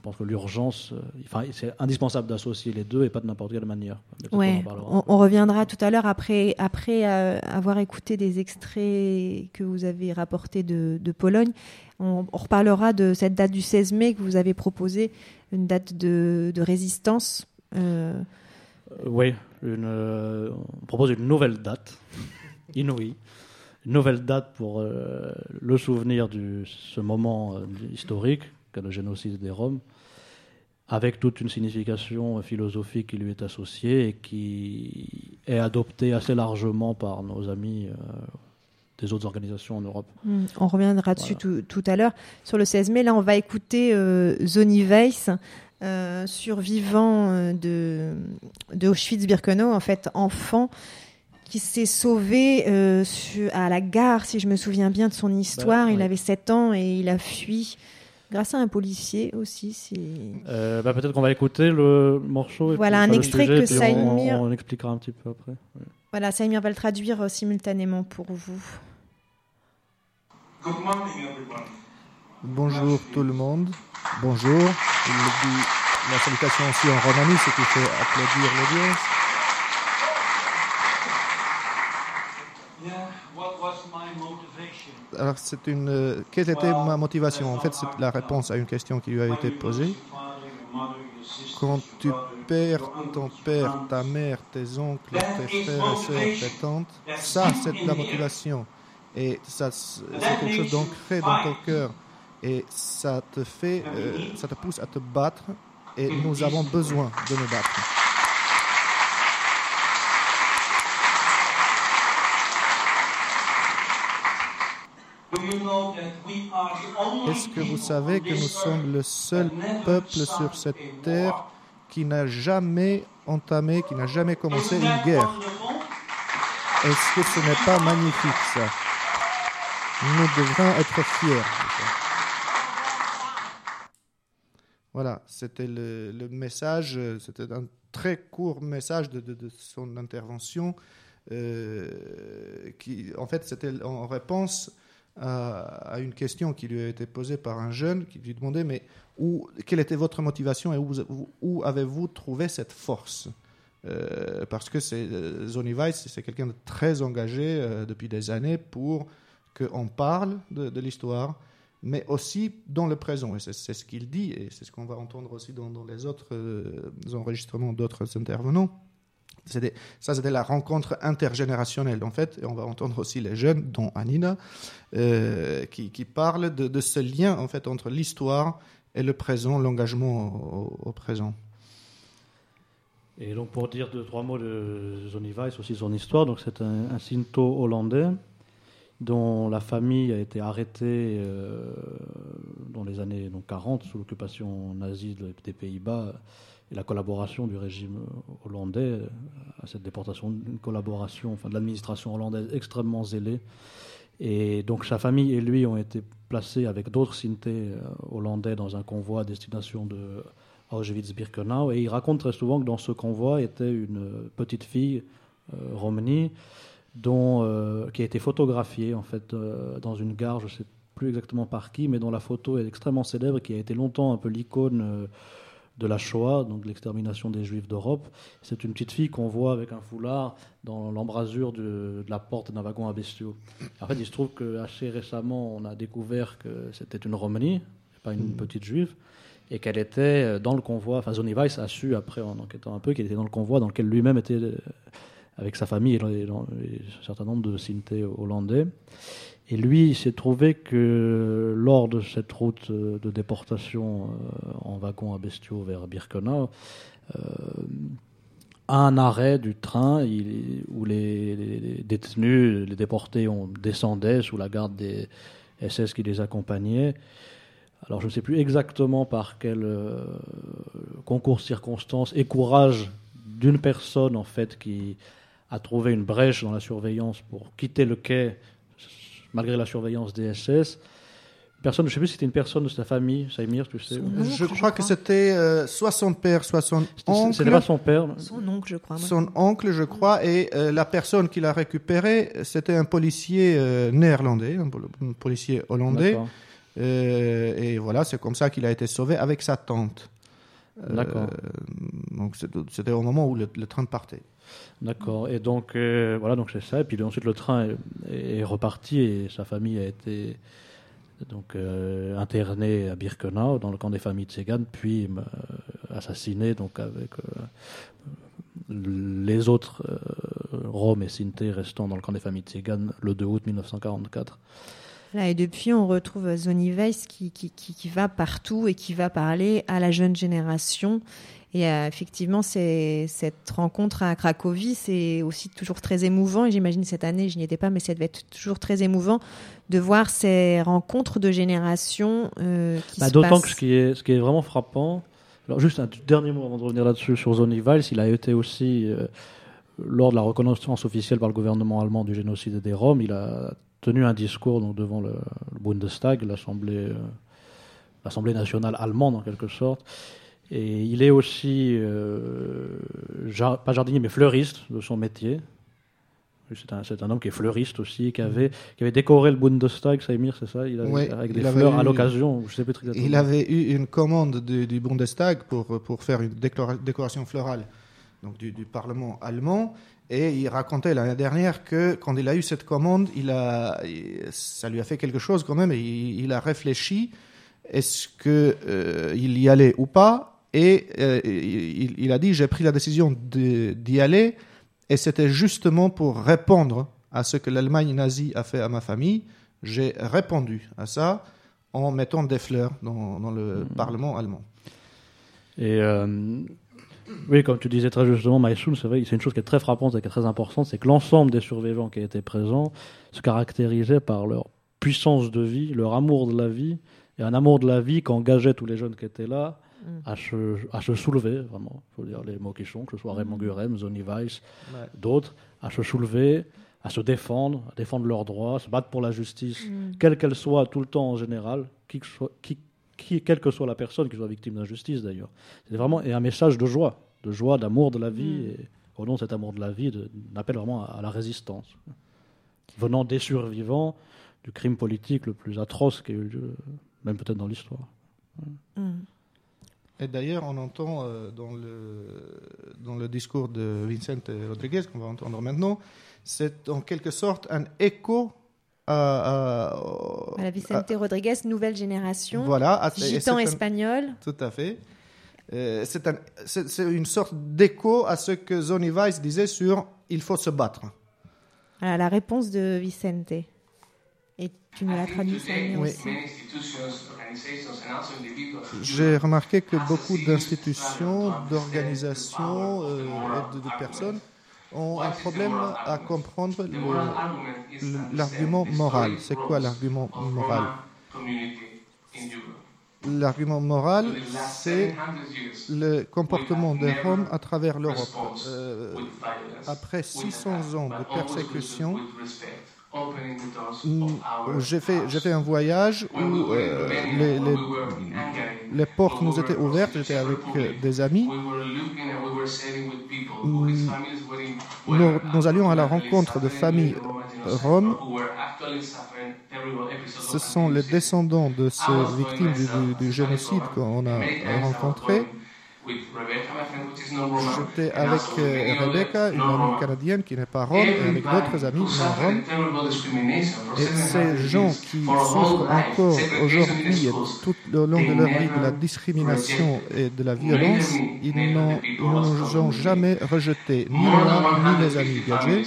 [SPEAKER 4] pense que l'urgence, euh, enfin, c'est indispensable d'associer les deux et pas de n'importe quelle manière.
[SPEAKER 3] Ouais, on, on reviendra tout à l'heure après, après euh, avoir écouté des extraits que vous avez rapportés de, de Pologne. On, on reparlera de cette date du 16 mai que vous avez proposée, une date de, de résistance. Euh,
[SPEAKER 4] oui, une, on propose une nouvelle date, inouïe, une nouvelle date pour euh, le souvenir de ce moment euh, historique, qu'est le génocide des Roms, avec toute une signification philosophique qui lui est associée et qui est adoptée assez largement par nos amis euh, des autres organisations en Europe.
[SPEAKER 3] Hmm, On reviendra dessus tout, tout à l'heure. Sur le 16 mai, là, on va écouter euh, Zoni Weiss, euh, survivant de, de Auschwitz-Birkenau, en fait, enfant, qui s'est sauvé euh, su- à la gare, si je me souviens bien de son histoire.
[SPEAKER 4] Bah,
[SPEAKER 3] Il avait 7 ans et il a fui grâce à un policier aussi. si-
[SPEAKER 4] Euh, bah, Peut-être qu'on va écouter le morceau. et
[SPEAKER 3] Voilà,
[SPEAKER 4] puis,
[SPEAKER 3] un extrait
[SPEAKER 4] sujet,
[SPEAKER 3] que Saïmir-
[SPEAKER 4] on, on expliquera un petit peu après. Ouais.
[SPEAKER 3] Voilà, Saïmir va le traduire euh, simultanément pour vous.
[SPEAKER 13] Good morning, everyone.
[SPEAKER 5] Bonjour tout le monde. Bonjour. Il dit la salutation aussi en romani, ce qui fait applaudir l'audience. Alors, c'est une. euh, quelle était ma motivation? En fait, c'est la réponse à une question qui lui a été posée. Quand tu perds ton père, ta mère, tes oncles, tes frères et sœurs, tes tantes, ça, c'est la motivation. Et ça, c'est quelque chose d'ancré dans ton cœur. Et ça te fait, euh, ça te pousse à te battre. Et nous avons besoin de nous battre. Est-ce que vous savez que nous sommes le seul peuple sur cette terre qui n'a jamais entamé, qui n'a jamais commencé une guerre? Est-ce que ce n'est pas magnifique ça? Nous devrons être fiers. Voilà, c'était le, le message, c'était un très court message de, de- de son intervention, euh, qui en fait c'était en réponse à, une question qui lui a été posée par un jeune qui lui demandait mais où, quelle était votre motivation et où, où- avez-vous trouvé cette force? Euh, Parce que euh, Zoni Weiss, c'est quelqu'un de très engagé euh, depuis des années pour qu'on parle de, l'histoire, mais aussi dans le présent. Et c'est ce qu'il dit, et c'est ce qu'on va entendre aussi dans, les autres enregistrements d'autres intervenants. Ça, c'était la rencontre intergénérationnelle, en fait. Et on va entendre aussi les jeunes, dont Anina, euh, qui, qui parlent de, ce lien, en fait, entre l'histoire et le présent, l'engagement au, présent.
[SPEAKER 4] Et donc pour dire deux, trois mots de Zoni Weiss, aussi son histoire, donc c'est un, un Sinto hollandais dont la famille a été arrêtée euh, dans les années donc, 40 sous l'occupation nazie de- des Pays-Bas et la collaboration du régime hollandais à cette déportation, une collaboration de l'administration hollandaise extrêmement zélée. Et donc sa famille et lui ont été placés avec d'autres Sintés euh, hollandais dans un convoi à destination de Auschwitz-Birkenau. Et il raconte très souvent que dans ce convoi était une petite fille, euh, Romney, euh, qui a été photographiée en fait euh, dans une gare, je ne sais plus exactement par qui, mais dont la photo est extrêmement célèbre, qui a été longtemps un peu l'icône euh, de la Shoah, donc l'extermination des Juifs d'Europe. C'est une petite fille qu'on voit avec un foulard dans l'embrasure de, la porte d'un wagon à bestiaux. En fait, il se trouve que assez récemment, on a découvert que c'était une Romani, pas une petite juive, et qu'elle était dans le convoi. Enfin, Zoni a su après, en enquêtant un peu, qu'elle était dans le convoi dans lequel lui-même était euh, avec sa famille et, un certain nombre de Sintés hollandais. Et lui, il s'est trouvé que lors de cette route euh, de déportation euh, en wagon à bestiaux vers Birkenau, euh, un arrêt du train où les, détenus, les déportés, on descendaient sous la garde des SS qui les accompagnaient. Alors je ne sais plus exactement par quel euh, concours circonstances et courage d'une personne en fait qui a trouvé une brèche dans la surveillance pour quitter le quai malgré la surveillance des SS. Personne, je ne sais plus si c'était une personne de sa famille, Saïmir, tu sais.
[SPEAKER 5] je crois que c'était euh, soit son père, soit son oncle.
[SPEAKER 4] C'était pas son père.
[SPEAKER 3] Son oncle, je crois. moi.
[SPEAKER 5] Son oncle, je crois, et euh, la personne qui l'a récupéré, c'était un policier euh, néerlandais, un, pol- un policier hollandais. Euh, et voilà, c'est comme ça qu'il a été sauvé avec sa tante. Euh,
[SPEAKER 4] D'accord.
[SPEAKER 5] donc c'était- au moment où le, le train partait.
[SPEAKER 4] D'accord. Et donc, euh, voilà, donc c'est ça. Et puis ensuite, le train est, est reparti et sa famille a été donc euh, internée à Birkenau, dans le camp des familles tséganes, puis euh, assassinée donc avec euh, les autres euh, Roms et Sinti restant dans le camp des familles tséganes le 2 août 1944.
[SPEAKER 3] Là, et depuis, on retrouve Zoni Weiss qui, qui, qui, qui va partout et qui va parler à la jeune génération. Et euh, effectivement, cette rencontre à Cracovie, c'est aussi toujours très émouvant. Et j'imagine cette année, je n'y étais pas, mais ça devait être toujours très émouvant de voir ces rencontres de générations euh, qui
[SPEAKER 4] Bah,
[SPEAKER 3] se
[SPEAKER 4] D'autant que ce qui, est, ce qui est vraiment frappant, alors juste un dernier mot avant de revenir là-dessus sur Zoni Weiss, il a été aussi, euh, lors de la reconnaissance officielle par le gouvernement allemand du génocide des Roms, il a tenu un discours donc, devant le, le Bundestag, l'Assemblée euh, l'Assemblée nationale allemande en quelque sorte. Et il est aussi, euh, jar- pas jardinier, mais fleuriste de son métier. C'est un, un homme qui est fleuriste aussi, qui avait, qui avait décoré le Bundestag, Saïmir, c'est ça? Il avait,
[SPEAKER 5] Ouais,
[SPEAKER 4] Avec des fleurs à l'occasion, je sais plus très exactement.
[SPEAKER 5] Il avait eu une commande du, du Bundestag pour, pour faire une décoration florale donc du, du Parlement allemand. Et il racontait l'année dernière que quand il a eu cette commande, il a, ça lui a fait quelque chose quand même. Et il, il a réfléchi est-ce que euh, il y allait ou pas Et euh, il, il a dit j'ai pris la décision d'y aller. Et c'était justement pour répondre à ce que l'Allemagne nazie a fait à ma famille. J'ai répondu à ça en mettant des fleurs dans, dans le Parlement allemand.
[SPEAKER 4] Et euh, oui, comme tu disais très justement, Maïsoun, c'est vrai, c'est une chose qui est très frappante et qui est très importante, c'est que l'ensemble des survivants qui étaient présents se caractérisaient par leur puissance de vie, leur amour de la vie, et un amour de la vie qu'engageaient tous les jeunes qui étaient là à, se, à se soulever, vraiment, il faut dire les mots qui sont, que ce soit Raymond Gurem, Zoni Weiss,
[SPEAKER 5] Ouais.
[SPEAKER 4] d'autres, à se soulever, à se défendre, à défendre leurs droits, se battre pour la justice,
[SPEAKER 3] Mm.
[SPEAKER 4] quelle qu'elle soit, tout le temps en général, qui que soit, qui, qui- quelle que soit la personne qui soit victime d'injustice d'ailleurs. C'est vraiment et un message de joie, de joie, d'amour de la vie,
[SPEAKER 3] Mm.
[SPEAKER 4] et au nom de cet amour de la vie, de- un appel vraiment à, à la résistance, venant des survivants du crime politique le plus atroce qui a eu lieu, même peut-être dans l'histoire.
[SPEAKER 3] Mm.
[SPEAKER 5] Et d'ailleurs, on entend euh, dans, le, dans le discours de Vicente Rodriguez, qu'on va entendre maintenant, c'est en quelque sorte un écho à. à-
[SPEAKER 3] Voilà, Vicente Rodriguez, nouvelle génération.
[SPEAKER 5] Voilà, et
[SPEAKER 3] gitan
[SPEAKER 5] c'est un-
[SPEAKER 3] espagnol.
[SPEAKER 5] Tout à fait. Euh, c'est un- c'est c'est une sorte d'écho à ce que Zoni Weiss disait sur il faut se battre.
[SPEAKER 3] Voilà, la réponse de Vicente. Et tu nous l'as traduit,
[SPEAKER 5] Oui. J'ai remarqué que beaucoup d'institutions, d'organisations euh, et de, de personnes ont un problème à comprendre l'argument moral. C'est quoi l'argument moral? L'argument moral, c'est le comportement des Roms à travers l'Europe. Euh, après 600 ans de persécution, j'ai fait, j'ai fait un voyage où euh, les, les- les portes nous étaient ouvertes, j'étais avec euh, des amis. Mm, Nous, nous allions à la rencontre de familles roms. Ce sont les descendants de ces victimes du, du- du génocide qu'on a rencontrés. J'étais avec euh, Rebecca, une amie canadienne qui n'est pas rome, et avec d'autres amis non roms. Et ces gens qui souffrent encore aujourd'hui et tout le long de leur vie de la discrimination et de la violence, ils ne nous ont jamais rejetés, ni moi, ni les amis Gadget.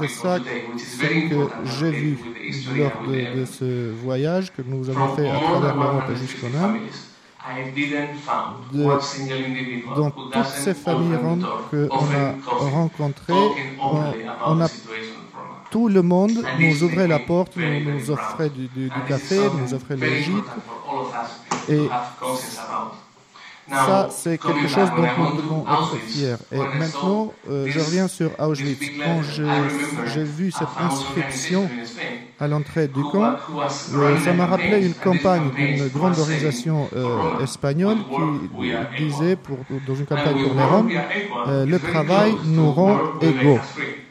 [SPEAKER 5] C'est ça que j'ai vu lors de, de ce voyage que nous avons fait à travers l'Europe et jusqu'en Inde. De- dans toutes ces familles qu'on a rencontrées, on, on a tout le monde nous ouvrait la porte, nous, nous offrait du, du- du café, nous offrait le gîte. Et ça, c'est quelque chose dont nous devons être fiers. Et maintenant, euh, je reviens sur Auschwitz. Quand j'ai vu cette inscription à l'entrée du camp, euh, ça m'a rappelé une campagne d'une grande organisation euh, espagnole qui disait, pour, dans une campagne pour les Roms, le travail nous rend égaux.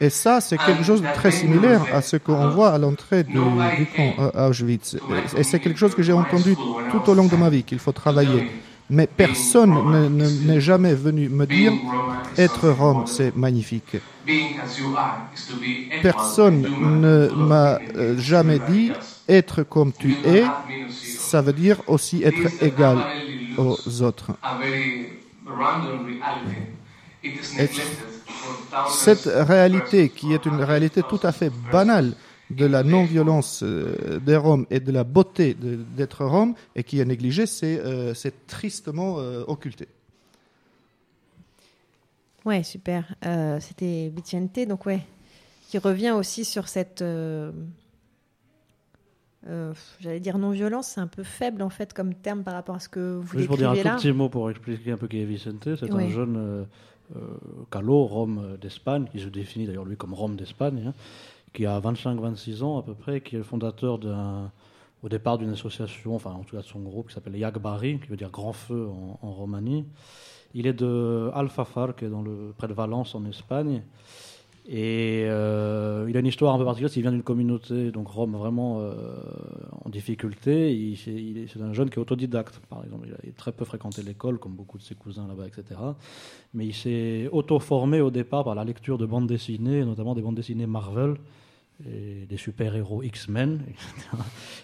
[SPEAKER 5] Et ça, c'est quelque chose de très similaire à ce qu'on voit à l'entrée du, du camp à Auschwitz. Et c'est quelque chose que j'ai entendu tout au long de ma vie, qu'il faut travailler. Mais personne ne- ne- n'est jamais venu me dire être Rome, c'est magnifique. Personne ne m'a euh, jamais dit être comme tu es, ça veut dire aussi être égal aux autres. Et cette réalité, qui est une réalité tout à fait banale de la non-violence euh, des Roms et de la beauté d'être Rome, et qui est négligée, c'est euh, tristement euh, occulté.
[SPEAKER 3] Ouais, super. Euh, C'était Vicente, donc ouais, qui revient aussi sur cette, euh, euh, j'allais dire non-violence, c'est un peu faible en fait comme terme par rapport à ce que vous
[SPEAKER 4] Juste pour dire un tout petit mot pour expliquer un peu qui est Vicente, c'est
[SPEAKER 3] Oui.
[SPEAKER 4] un jeune Calo, Rome d'Espagne, qui se définit d'ailleurs lui comme Rome d'Espagne, hein, qui a 25-26 ans à peu près, qui est le fondateur au départ d'une association, enfin en tout cas de son groupe, qui s'appelle Yagbari, qui veut dire Grand Feu en, en Roumanie. Il est de Alfafar, qui est dans le, près de Valence en Espagne. Et euh, il a une histoire un peu particulière, il vient d'une communauté, donc Rome, vraiment euh, en difficulté. Il, il est- c'est un jeune qui est autodidacte, par exemple. Il a très peu fréquenté l'école, comme beaucoup de ses cousins là-bas, etc. Mais il s'est auto-formé au départ par la lecture de bandes dessinées, notamment des bandes dessinées Marvel, et des super-héros X-Men, etc.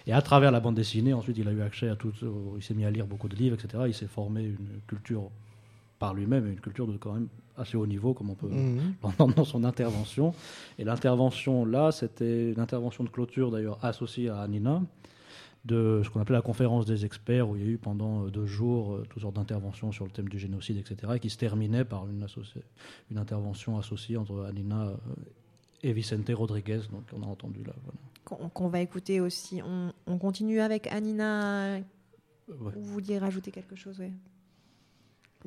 [SPEAKER 4] Et à travers la bande dessinée, ensuite, il a eu accès à tout. Il s'est mis à lire beaucoup de livres, etc. Il s'est formé une culture par lui-même, une culture de quand même assez haut niveau, comme on peut
[SPEAKER 5] Mhm.
[SPEAKER 4] l'entendre dans son intervention. Et l'intervention là, c'était une intervention de clôture d'ailleurs associée à Anina, de ce qu'on appelait la conférence des experts, où il y a eu pendant euh, deux jours euh, toutes sortes d'interventions sur le thème du génocide, etc., et qui se terminait par une, une intervention associée entre Anina euh, et Vicente Rodriguez, donc on a entendu là. voilà.
[SPEAKER 3] Qu'on qu'on va écouter aussi. On, on continue avec Anina.
[SPEAKER 4] Ouais.
[SPEAKER 3] Ou vous vouliez rajouter quelque chose, ouais.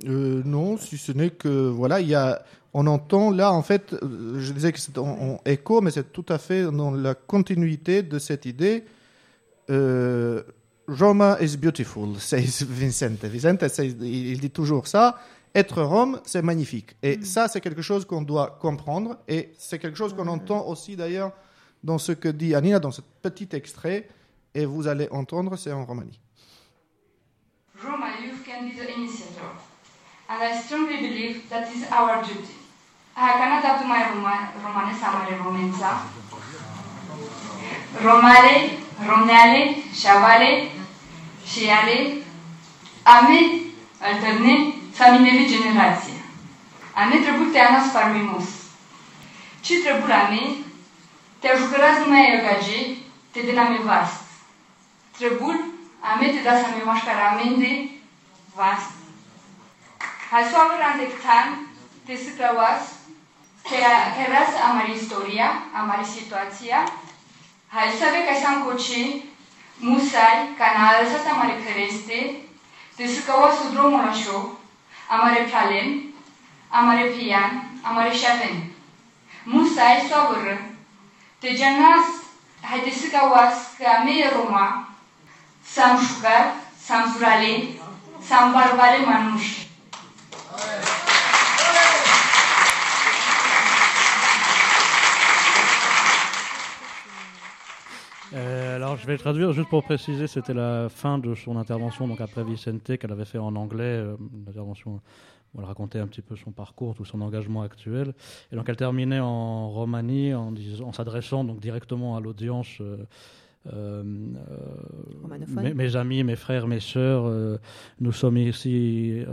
[SPEAKER 5] Euh, non, si ce n'est que voilà, il y a, on entend là en fait, euh, je disais que c'est en, en écho, mais c'est tout à fait dans la continuité de cette idée. Euh, Roma is beautiful, says Vincente. Vincente, says- il, il dit toujours ça. Être Rome, c'est magnifique. Et ça, c'est quelque chose qu'on doit comprendre. Et c'est quelque chose qu'on entend aussi d'ailleurs dans ce que dit Anina, dans ce petit extrait. Et vous allez entendre, c'est en Roumanie.
[SPEAKER 14] Roma youth can be the initiator, and I strongly believe that is our duty. Hakana tu mai Roma, romane samare romența. Romale, romneale, șavale, șiale, ame, alterne, familiile generație. A ne trebuie a nas parmimus. Ce trebuie la mine? Te-au jucărat numai eu te de la me vast. Trebuie a me te da să me mașcara amende vast. Hai să avem randectan, te siclauas, te arăs amare istoria, amare situația, hai să ve ca să am coci, musai, canal, să te amare căreste, te siclauas o drumul așa, amare palin, amare piyan, amare şefin. Musa sabır. Te cennas hadisi kavas kami Roma. Sam şukar, sam zuralin, sam barbali manmuş.
[SPEAKER 4] Euh, alors, je vais traduire juste pour préciser, c'était la fin de son intervention, donc après Vicente, qu'elle avait fait en anglais, euh, une intervention où elle racontait un petit peu son parcours, tout son engagement actuel. Et donc, elle terminait en Romanie en, en s'adressant donc directement à l'audience. euh, euh,
[SPEAKER 3] Romanophone.
[SPEAKER 4] mes, mes amis, mes frères, mes sœurs, euh, nous sommes ici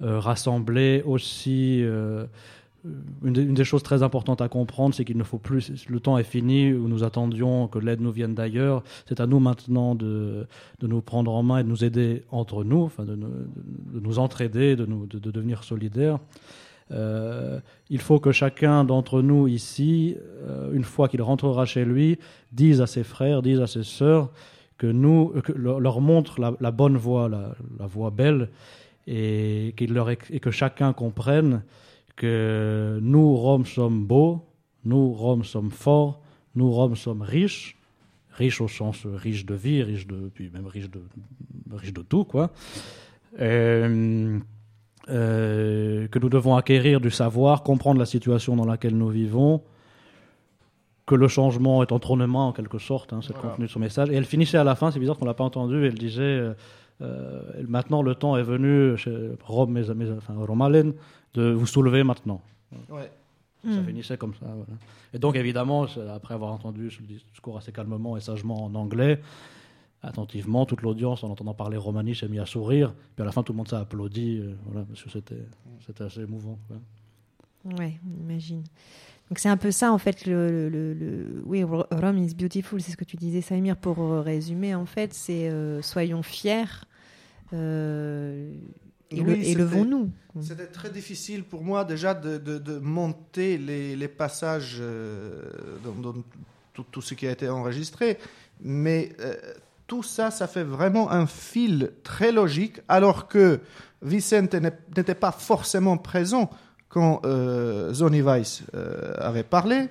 [SPEAKER 4] rassemblés aussi. Euh, une, des, choses très importantes à comprendre, c'est qu'il ne faut plus. Le temps est fini où nous attendions que l'aide nous vienne d'ailleurs. C'est à nous maintenant de, de nous prendre en main et de nous aider entre nous, enfin de, de nous entraider, de, nous, de, de devenir solidaires. Euh, il faut que chacun d'entre nous ici, euh, une fois qu'il rentrera chez lui, dise à ses frères, dise à ses sœurs que nous, leur, montre la, bonne voie, la, voie belle, et, qu'il leur, et que chacun comprenne que nous, Roms, sommes beaux, nous, Roms, sommes forts, nous, Roms, sommes riches, riches au sens riche de vie, riche de, puis même riche de, riche de tout, quoi. Euh, euh, que nous devons acquérir du savoir, comprendre la situation dans laquelle nous vivons, que le changement est mains en quelque sorte, hein, c'est le contenu de son message. Et elle finissait à la fin, c'est bizarre qu'on l'a pas entendu, elle disait euh, maintenant le temps est venu, chez Rome, mes, mes, enfin, Romalen, de vous soulever maintenant.
[SPEAKER 5] Ouais.
[SPEAKER 4] Ça
[SPEAKER 3] Hmm.
[SPEAKER 4] finissait comme ça. voilà. Et donc, évidemment, après avoir entendu ce discours assez calmement et sagement en anglais, attentivement, toute l'audience, en entendant parler romani, s'est mis à sourire. Puis à la fin, tout le monde s'est applaudi. euh, voilà, parce que c'était, c'était assez émouvant. quoi.
[SPEAKER 3] Ouais, on imagine. Donc c'est un peu ça en fait le, le, le- oui Ro- Rome is beautiful, c'est ce que tu disais Samir pour euh, résumer en fait, c'est euh, soyons fiers euh,
[SPEAKER 5] Oui,
[SPEAKER 3] et
[SPEAKER 5] c'était-
[SPEAKER 3] levons-nous.
[SPEAKER 5] C'était très difficile pour moi déjà de, de- de monter les, les passages euh, dans, dans tout, tout ce qui a été enregistré, mais euh, tout ça, ça fait vraiment un fil très logique, alors que Vicente n'était pas forcément présent quand euh, Zoni Weiss euh, avait parlé.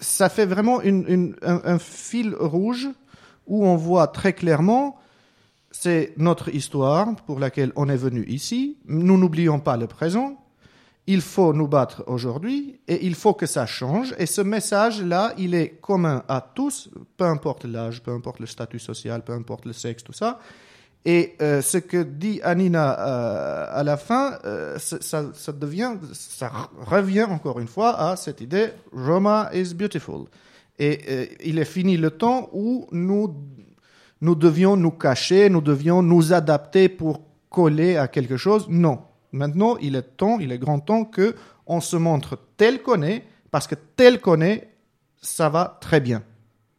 [SPEAKER 5] Ça fait vraiment une- une- un, un fil rouge où on voit très clairement c'est notre histoire pour laquelle on est venu ici. Nous n'oublions pas le présent. Il faut nous battre aujourd'hui et il faut que ça change. Et ce message-là, il est commun à tous, peu importe l'âge, peu importe le statut social, peu importe le sexe, tout ça. Et euh, ce que dit Anina euh, à la fin, euh, ça, revient encore une fois à cette idée Roma is beautiful. Et il est fini le temps où nous nous devions nous cacher, nous devions nous adapter pour coller à quelque chose. Non. Maintenant, il est temps, il est grand temps que on se montre tel qu'on est, parce que tel qu'on est, ça va très bien.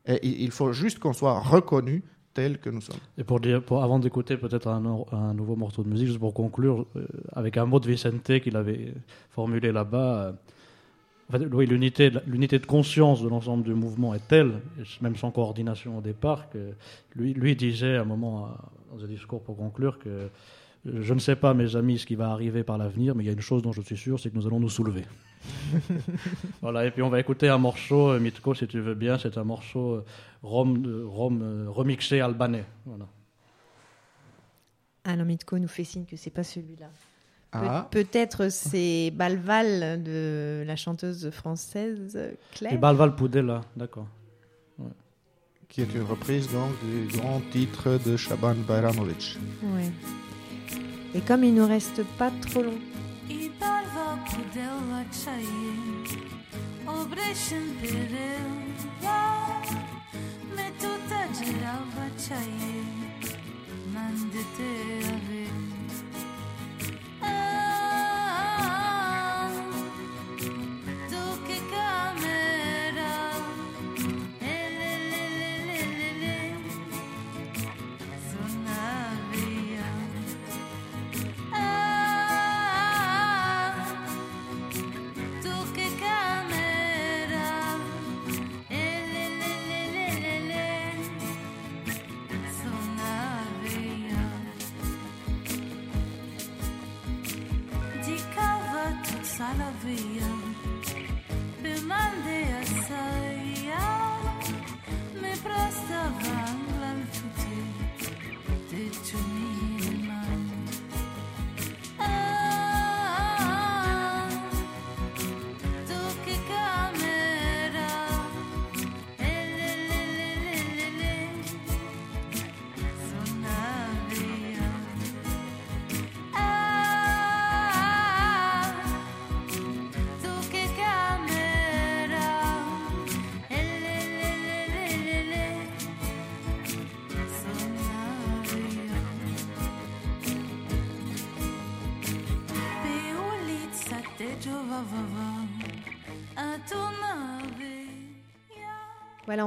[SPEAKER 5] Et il faut juste qu'on soit reconnu tel que nous sommes.
[SPEAKER 4] Et pour avant d'écouter peut-être un nouveau morceau de musique, juste pour conclure, euh, avec un mot de Vicente qu'il avait formulé là-bas. euh, en fait, oui, l'unité, de- l'unité de conscience de l'ensemble du mouvement est telle, même sans coordination au départ, que lui, lui disait à un moment, euh, dans un discours pour conclure, que euh, je ne sais pas, mes amis, ce qui va arriver par l'avenir, mais il y a une chose dont je suis sûr, c'est que nous allons nous soulever. voilà, et puis on va écouter un morceau, euh, Mitko, si tu veux bien, c'est un morceau Rome, Rome remixé albanais. Voilà.
[SPEAKER 3] Alain Mitko nous fait signe que c'est pas celui-là. Pe-
[SPEAKER 4] Ah.
[SPEAKER 3] Peut-être c'est Balval de la chanteuse française Claire.
[SPEAKER 4] Et Balval Poudela, d'accord.
[SPEAKER 5] Qui est une reprise donc du grand titre de Shaban Bayramovic.
[SPEAKER 3] Ouais. Et comme il nous reste pas trop long. obvious.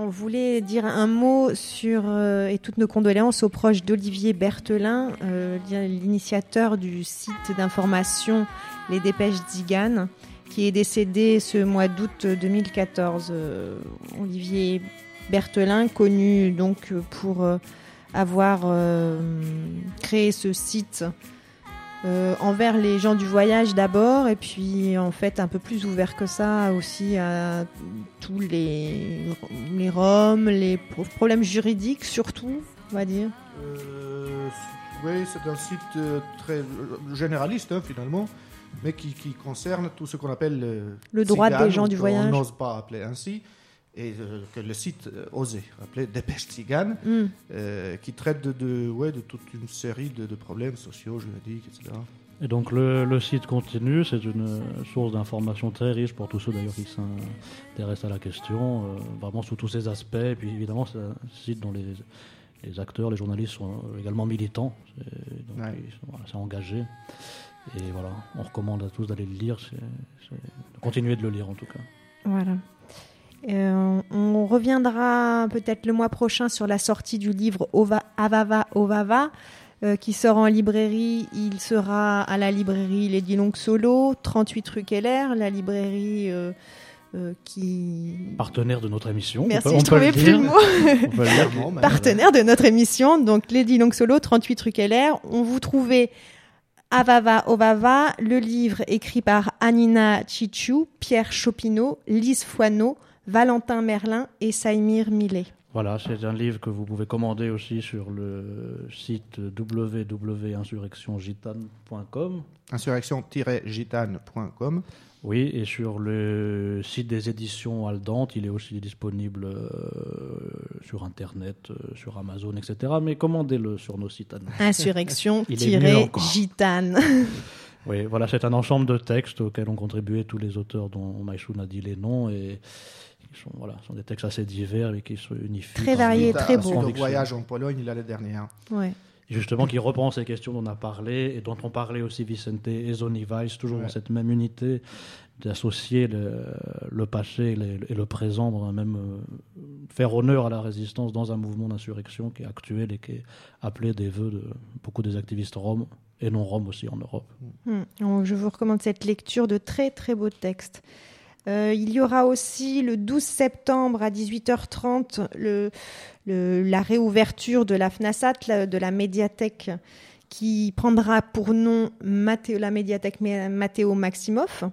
[SPEAKER 3] On voulait dire un mot sur euh, et toutes nos condoléances aux proches d'Olivier Berthelin, euh, l'initiateur du site d'information Les Dépêches d'Igane, qui est décédé ce mois d'août 2014. Euh, Olivier Berthelin, connu donc pour avoir créé ce site euh, envers les gens du voyage d'abord, et puis en fait un peu plus ouvert que ça aussi à tous les, les Roms, les pro- problèmes juridiques surtout, on va dire.
[SPEAKER 5] Euh, Oui, c'est un site euh, très généraliste hein, finalement, mais qui, qui concerne tout ce qu'on appelle
[SPEAKER 3] Le droit des gens du voyage.
[SPEAKER 5] n'ose pas appeler ainsi, et euh, que le site euh, osait appeler Dépêche Tzigane,
[SPEAKER 3] Mm.
[SPEAKER 5] euh, qui traite de, de, ouais, de toute une série de, de problèmes sociaux, juridiques, etc.
[SPEAKER 4] Et donc le, le site continue, c'est une euh, source d'information très riche pour tous ceux d'ailleurs qui s'intéressent à la question, euh, vraiment sous tous ses aspects. Et puis évidemment, c'est un site dont les, les acteurs, les journalistes sont également militants, c'est- donc ils sont voilà, c'est engagé. Et voilà, on recommande à tous d'aller le lire, de continuer de le lire en tout cas.
[SPEAKER 3] Voilà. Euh, on reviendra peut-être le mois prochain sur la sortie du livre Ova, Avava Ovava euh, qui sort en librairie. Il sera à la librairie Lady Long Solo, 38 rue Keller, la librairie euh, euh, qui
[SPEAKER 4] Partenaire de notre émission. on
[SPEAKER 3] Merci,
[SPEAKER 4] peut- on
[SPEAKER 3] je
[SPEAKER 4] peut
[SPEAKER 3] trouvais plus le mot. Partenaire de notre émission, donc Lady Long Solo, 38 rue Keller. On vous trouvait Avava Ovava, le livre écrit par Anina Chichou, Pierre Chopineau, Lise Foineau, Valentin Merlin et Saïmir Millet.
[SPEAKER 4] Voilà, c'est un livre que vous pouvez commander aussi sur le site www.insurrectiongitane.com.
[SPEAKER 5] Insurrection-gitane.com.
[SPEAKER 4] Oui, et sur le site des éditions Aldante, il est aussi disponible euh, sur Internet, euh, sur Amazon, etc. Mais commandez-le sur nos sites.
[SPEAKER 3] Insurrection-gitane.
[SPEAKER 4] Oui, voilà, c'est un ensemble de textes auxquels ont contribué tous les auteurs dont Maïchoun a dit les noms et qui sont, voilà, sont des textes assez divers et qui se unifient.
[SPEAKER 3] Très variés, très beaux.
[SPEAKER 5] Le voyage en Pologne l'année dernière.
[SPEAKER 3] Ouais.
[SPEAKER 4] Justement, qui reprend ces questions dont on a parlé et dont ont parlé aussi Vicente et Zoni Weiss, toujours
[SPEAKER 5] Ouais.
[SPEAKER 4] dans cette même unité d'associer le, le passé et le, et le présent dans un même euh, faire honneur à la résistance dans un mouvement d'insurrection qui est actuel et qui est appelé des vœux de beaucoup des activistes roms et non roms aussi en Europe.
[SPEAKER 3] Donc, Je vous recommande cette lecture de très très beaux textes. Euh, il y aura aussi le 12 septembre à 18h30 le, le- la réouverture de la FNASAT, de la médiathèque, qui prendra pour nom la médiathèque Ma- Matteo Maximoff.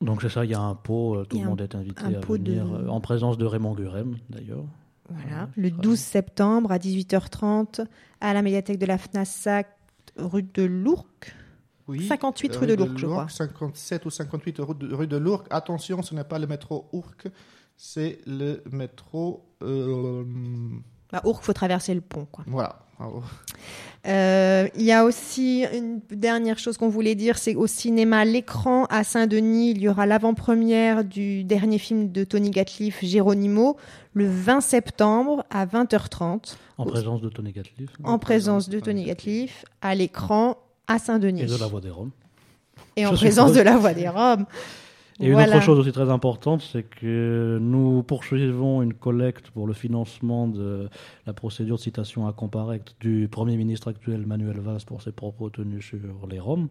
[SPEAKER 4] Donc c'est ça, il y a un pot, euh, tout le monde
[SPEAKER 3] un-
[SPEAKER 4] est invité à
[SPEAKER 3] de-
[SPEAKER 4] venir, euh, en présence de Raymond Gurem d'ailleurs.
[SPEAKER 3] Voilà, le 12 septembre à 18h30 à la médiathèque de la FNASAT, rue de Lourcq.
[SPEAKER 5] Oui,
[SPEAKER 3] 58
[SPEAKER 5] euh,
[SPEAKER 3] rue de Lourcq, je crois.
[SPEAKER 5] 57 ou 58 rue de, Lourcq. Attention, ce n'est pas le métro Ourcq, c'est le métro. euh,
[SPEAKER 3] Bah, Ourcq, faut traverser le pont, quoi.
[SPEAKER 5] Voilà. Bravo.
[SPEAKER 3] Euh, Il y a aussi une dernière chose qu'on voulait dire, c'est au cinéma L'écran à Saint-Denis, il y aura l'avant-première du dernier film de Tony Gatliff, Géronimo, le 20 septembre à 20h30.
[SPEAKER 4] En présence de Tony Gatliff.
[SPEAKER 3] En présence de Tony Gatliff, à l'écran à Saint-Denis.
[SPEAKER 4] Et de la voix des Roms.
[SPEAKER 3] Et en
[SPEAKER 4] Je
[SPEAKER 3] présence
[SPEAKER 4] suppose.
[SPEAKER 3] de la voix des Roms.
[SPEAKER 4] Et une autre chose aussi très importante, c'est que nous poursuivons une collecte pour le financement de la procédure de citation à comparaître du Premier ministre actuel Manuel Valls pour ses propos tenus sur les Roms.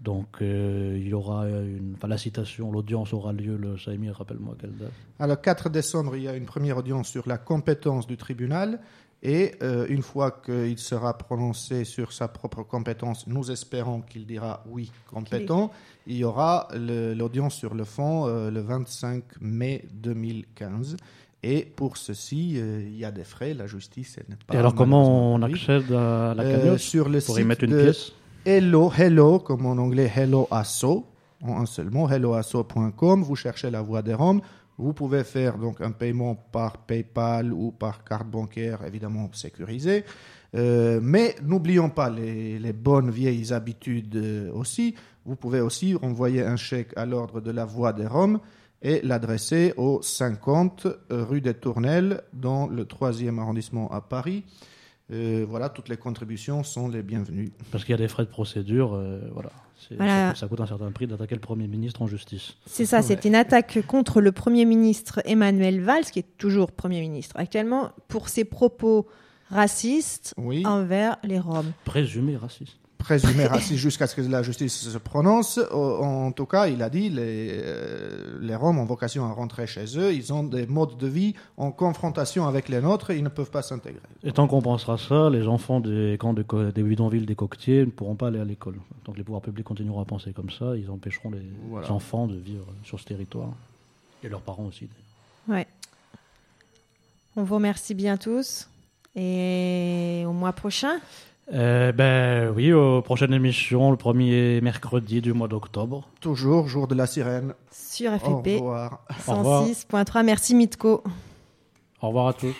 [SPEAKER 4] Donc euh, il y aura une, enfin, la citation, l'audience aura lieu le Saïmir, rappelle-moi quelle date.
[SPEAKER 5] Alors, 4 décembre, il y a une première audience sur la compétence du tribunal. Et euh, une fois qu'il sera prononcé sur sa propre compétence, nous espérons qu'il dira oui, compétent. Il y aura l'audience sur le fond euh, le 25 mai 2015. Et pour ceci, euh, il y a des frais. La justice elle n'est pas.
[SPEAKER 4] Et alors comment on accède à la cagnotte
[SPEAKER 5] Sur le
[SPEAKER 4] pour y
[SPEAKER 5] site
[SPEAKER 4] mettre une
[SPEAKER 5] de
[SPEAKER 4] pièce?
[SPEAKER 5] Hello, hello, comme en anglais, hello asso, en un seul mot, helloasso.com. Vous cherchez la voix des Roms. Vous pouvez faire donc un paiement par PayPal ou par carte bancaire, évidemment sécurisée. Euh, mais n'oublions pas les, bonnes vieilles habitudes euh, aussi. Vous pouvez aussi envoyer un chèque à l'ordre de la voix des Roms et l'adresser au 50 rue des Tournelles dans le 3e arrondissement à Paris. Euh, voilà, toutes les contributions sont les bienvenues.
[SPEAKER 4] Parce qu'il y a des frais de procédure, voilà.
[SPEAKER 3] Voilà.
[SPEAKER 4] Ça, ça coûte un certain prix d'attaquer le Premier ministre en justice.
[SPEAKER 3] C'est ça, c'est une attaque contre le Premier ministre Emmanuel Valls, qui est toujours Premier ministre actuellement, pour ses propos racistes
[SPEAKER 5] Oui.
[SPEAKER 3] envers les Roms.
[SPEAKER 4] Présumé raciste.
[SPEAKER 5] Présumé raciste jusqu'à ce que la justice se prononce. O- En tout cas, il a dit les, euh, les Roms ont vocation à rentrer chez eux. Ils ont des modes de vie en confrontation avec les nôtres. Ils ne peuvent pas s'intégrer.
[SPEAKER 4] Et tant qu'on pensera ça, les enfants des camps de des bidonvilles des coquetiers ne pourront pas aller à l'école. Tant que les pouvoirs publics continueront à penser comme ça, ils empêcheront les
[SPEAKER 5] Voilà.
[SPEAKER 4] enfants de vivre sur ce territoire. Et leurs parents aussi.
[SPEAKER 3] Ouais. On vous remercie bien tous et au mois prochain.
[SPEAKER 4] Euh, ben oui, aux prochaines émissions, le premier mercredi du mois d'octobre.
[SPEAKER 5] Toujours, jour de la sirène.
[SPEAKER 3] Sur FFP
[SPEAKER 5] revoir.
[SPEAKER 4] Au revoir.
[SPEAKER 3] 106.3. Merci Mitko.
[SPEAKER 4] Au revoir à tous.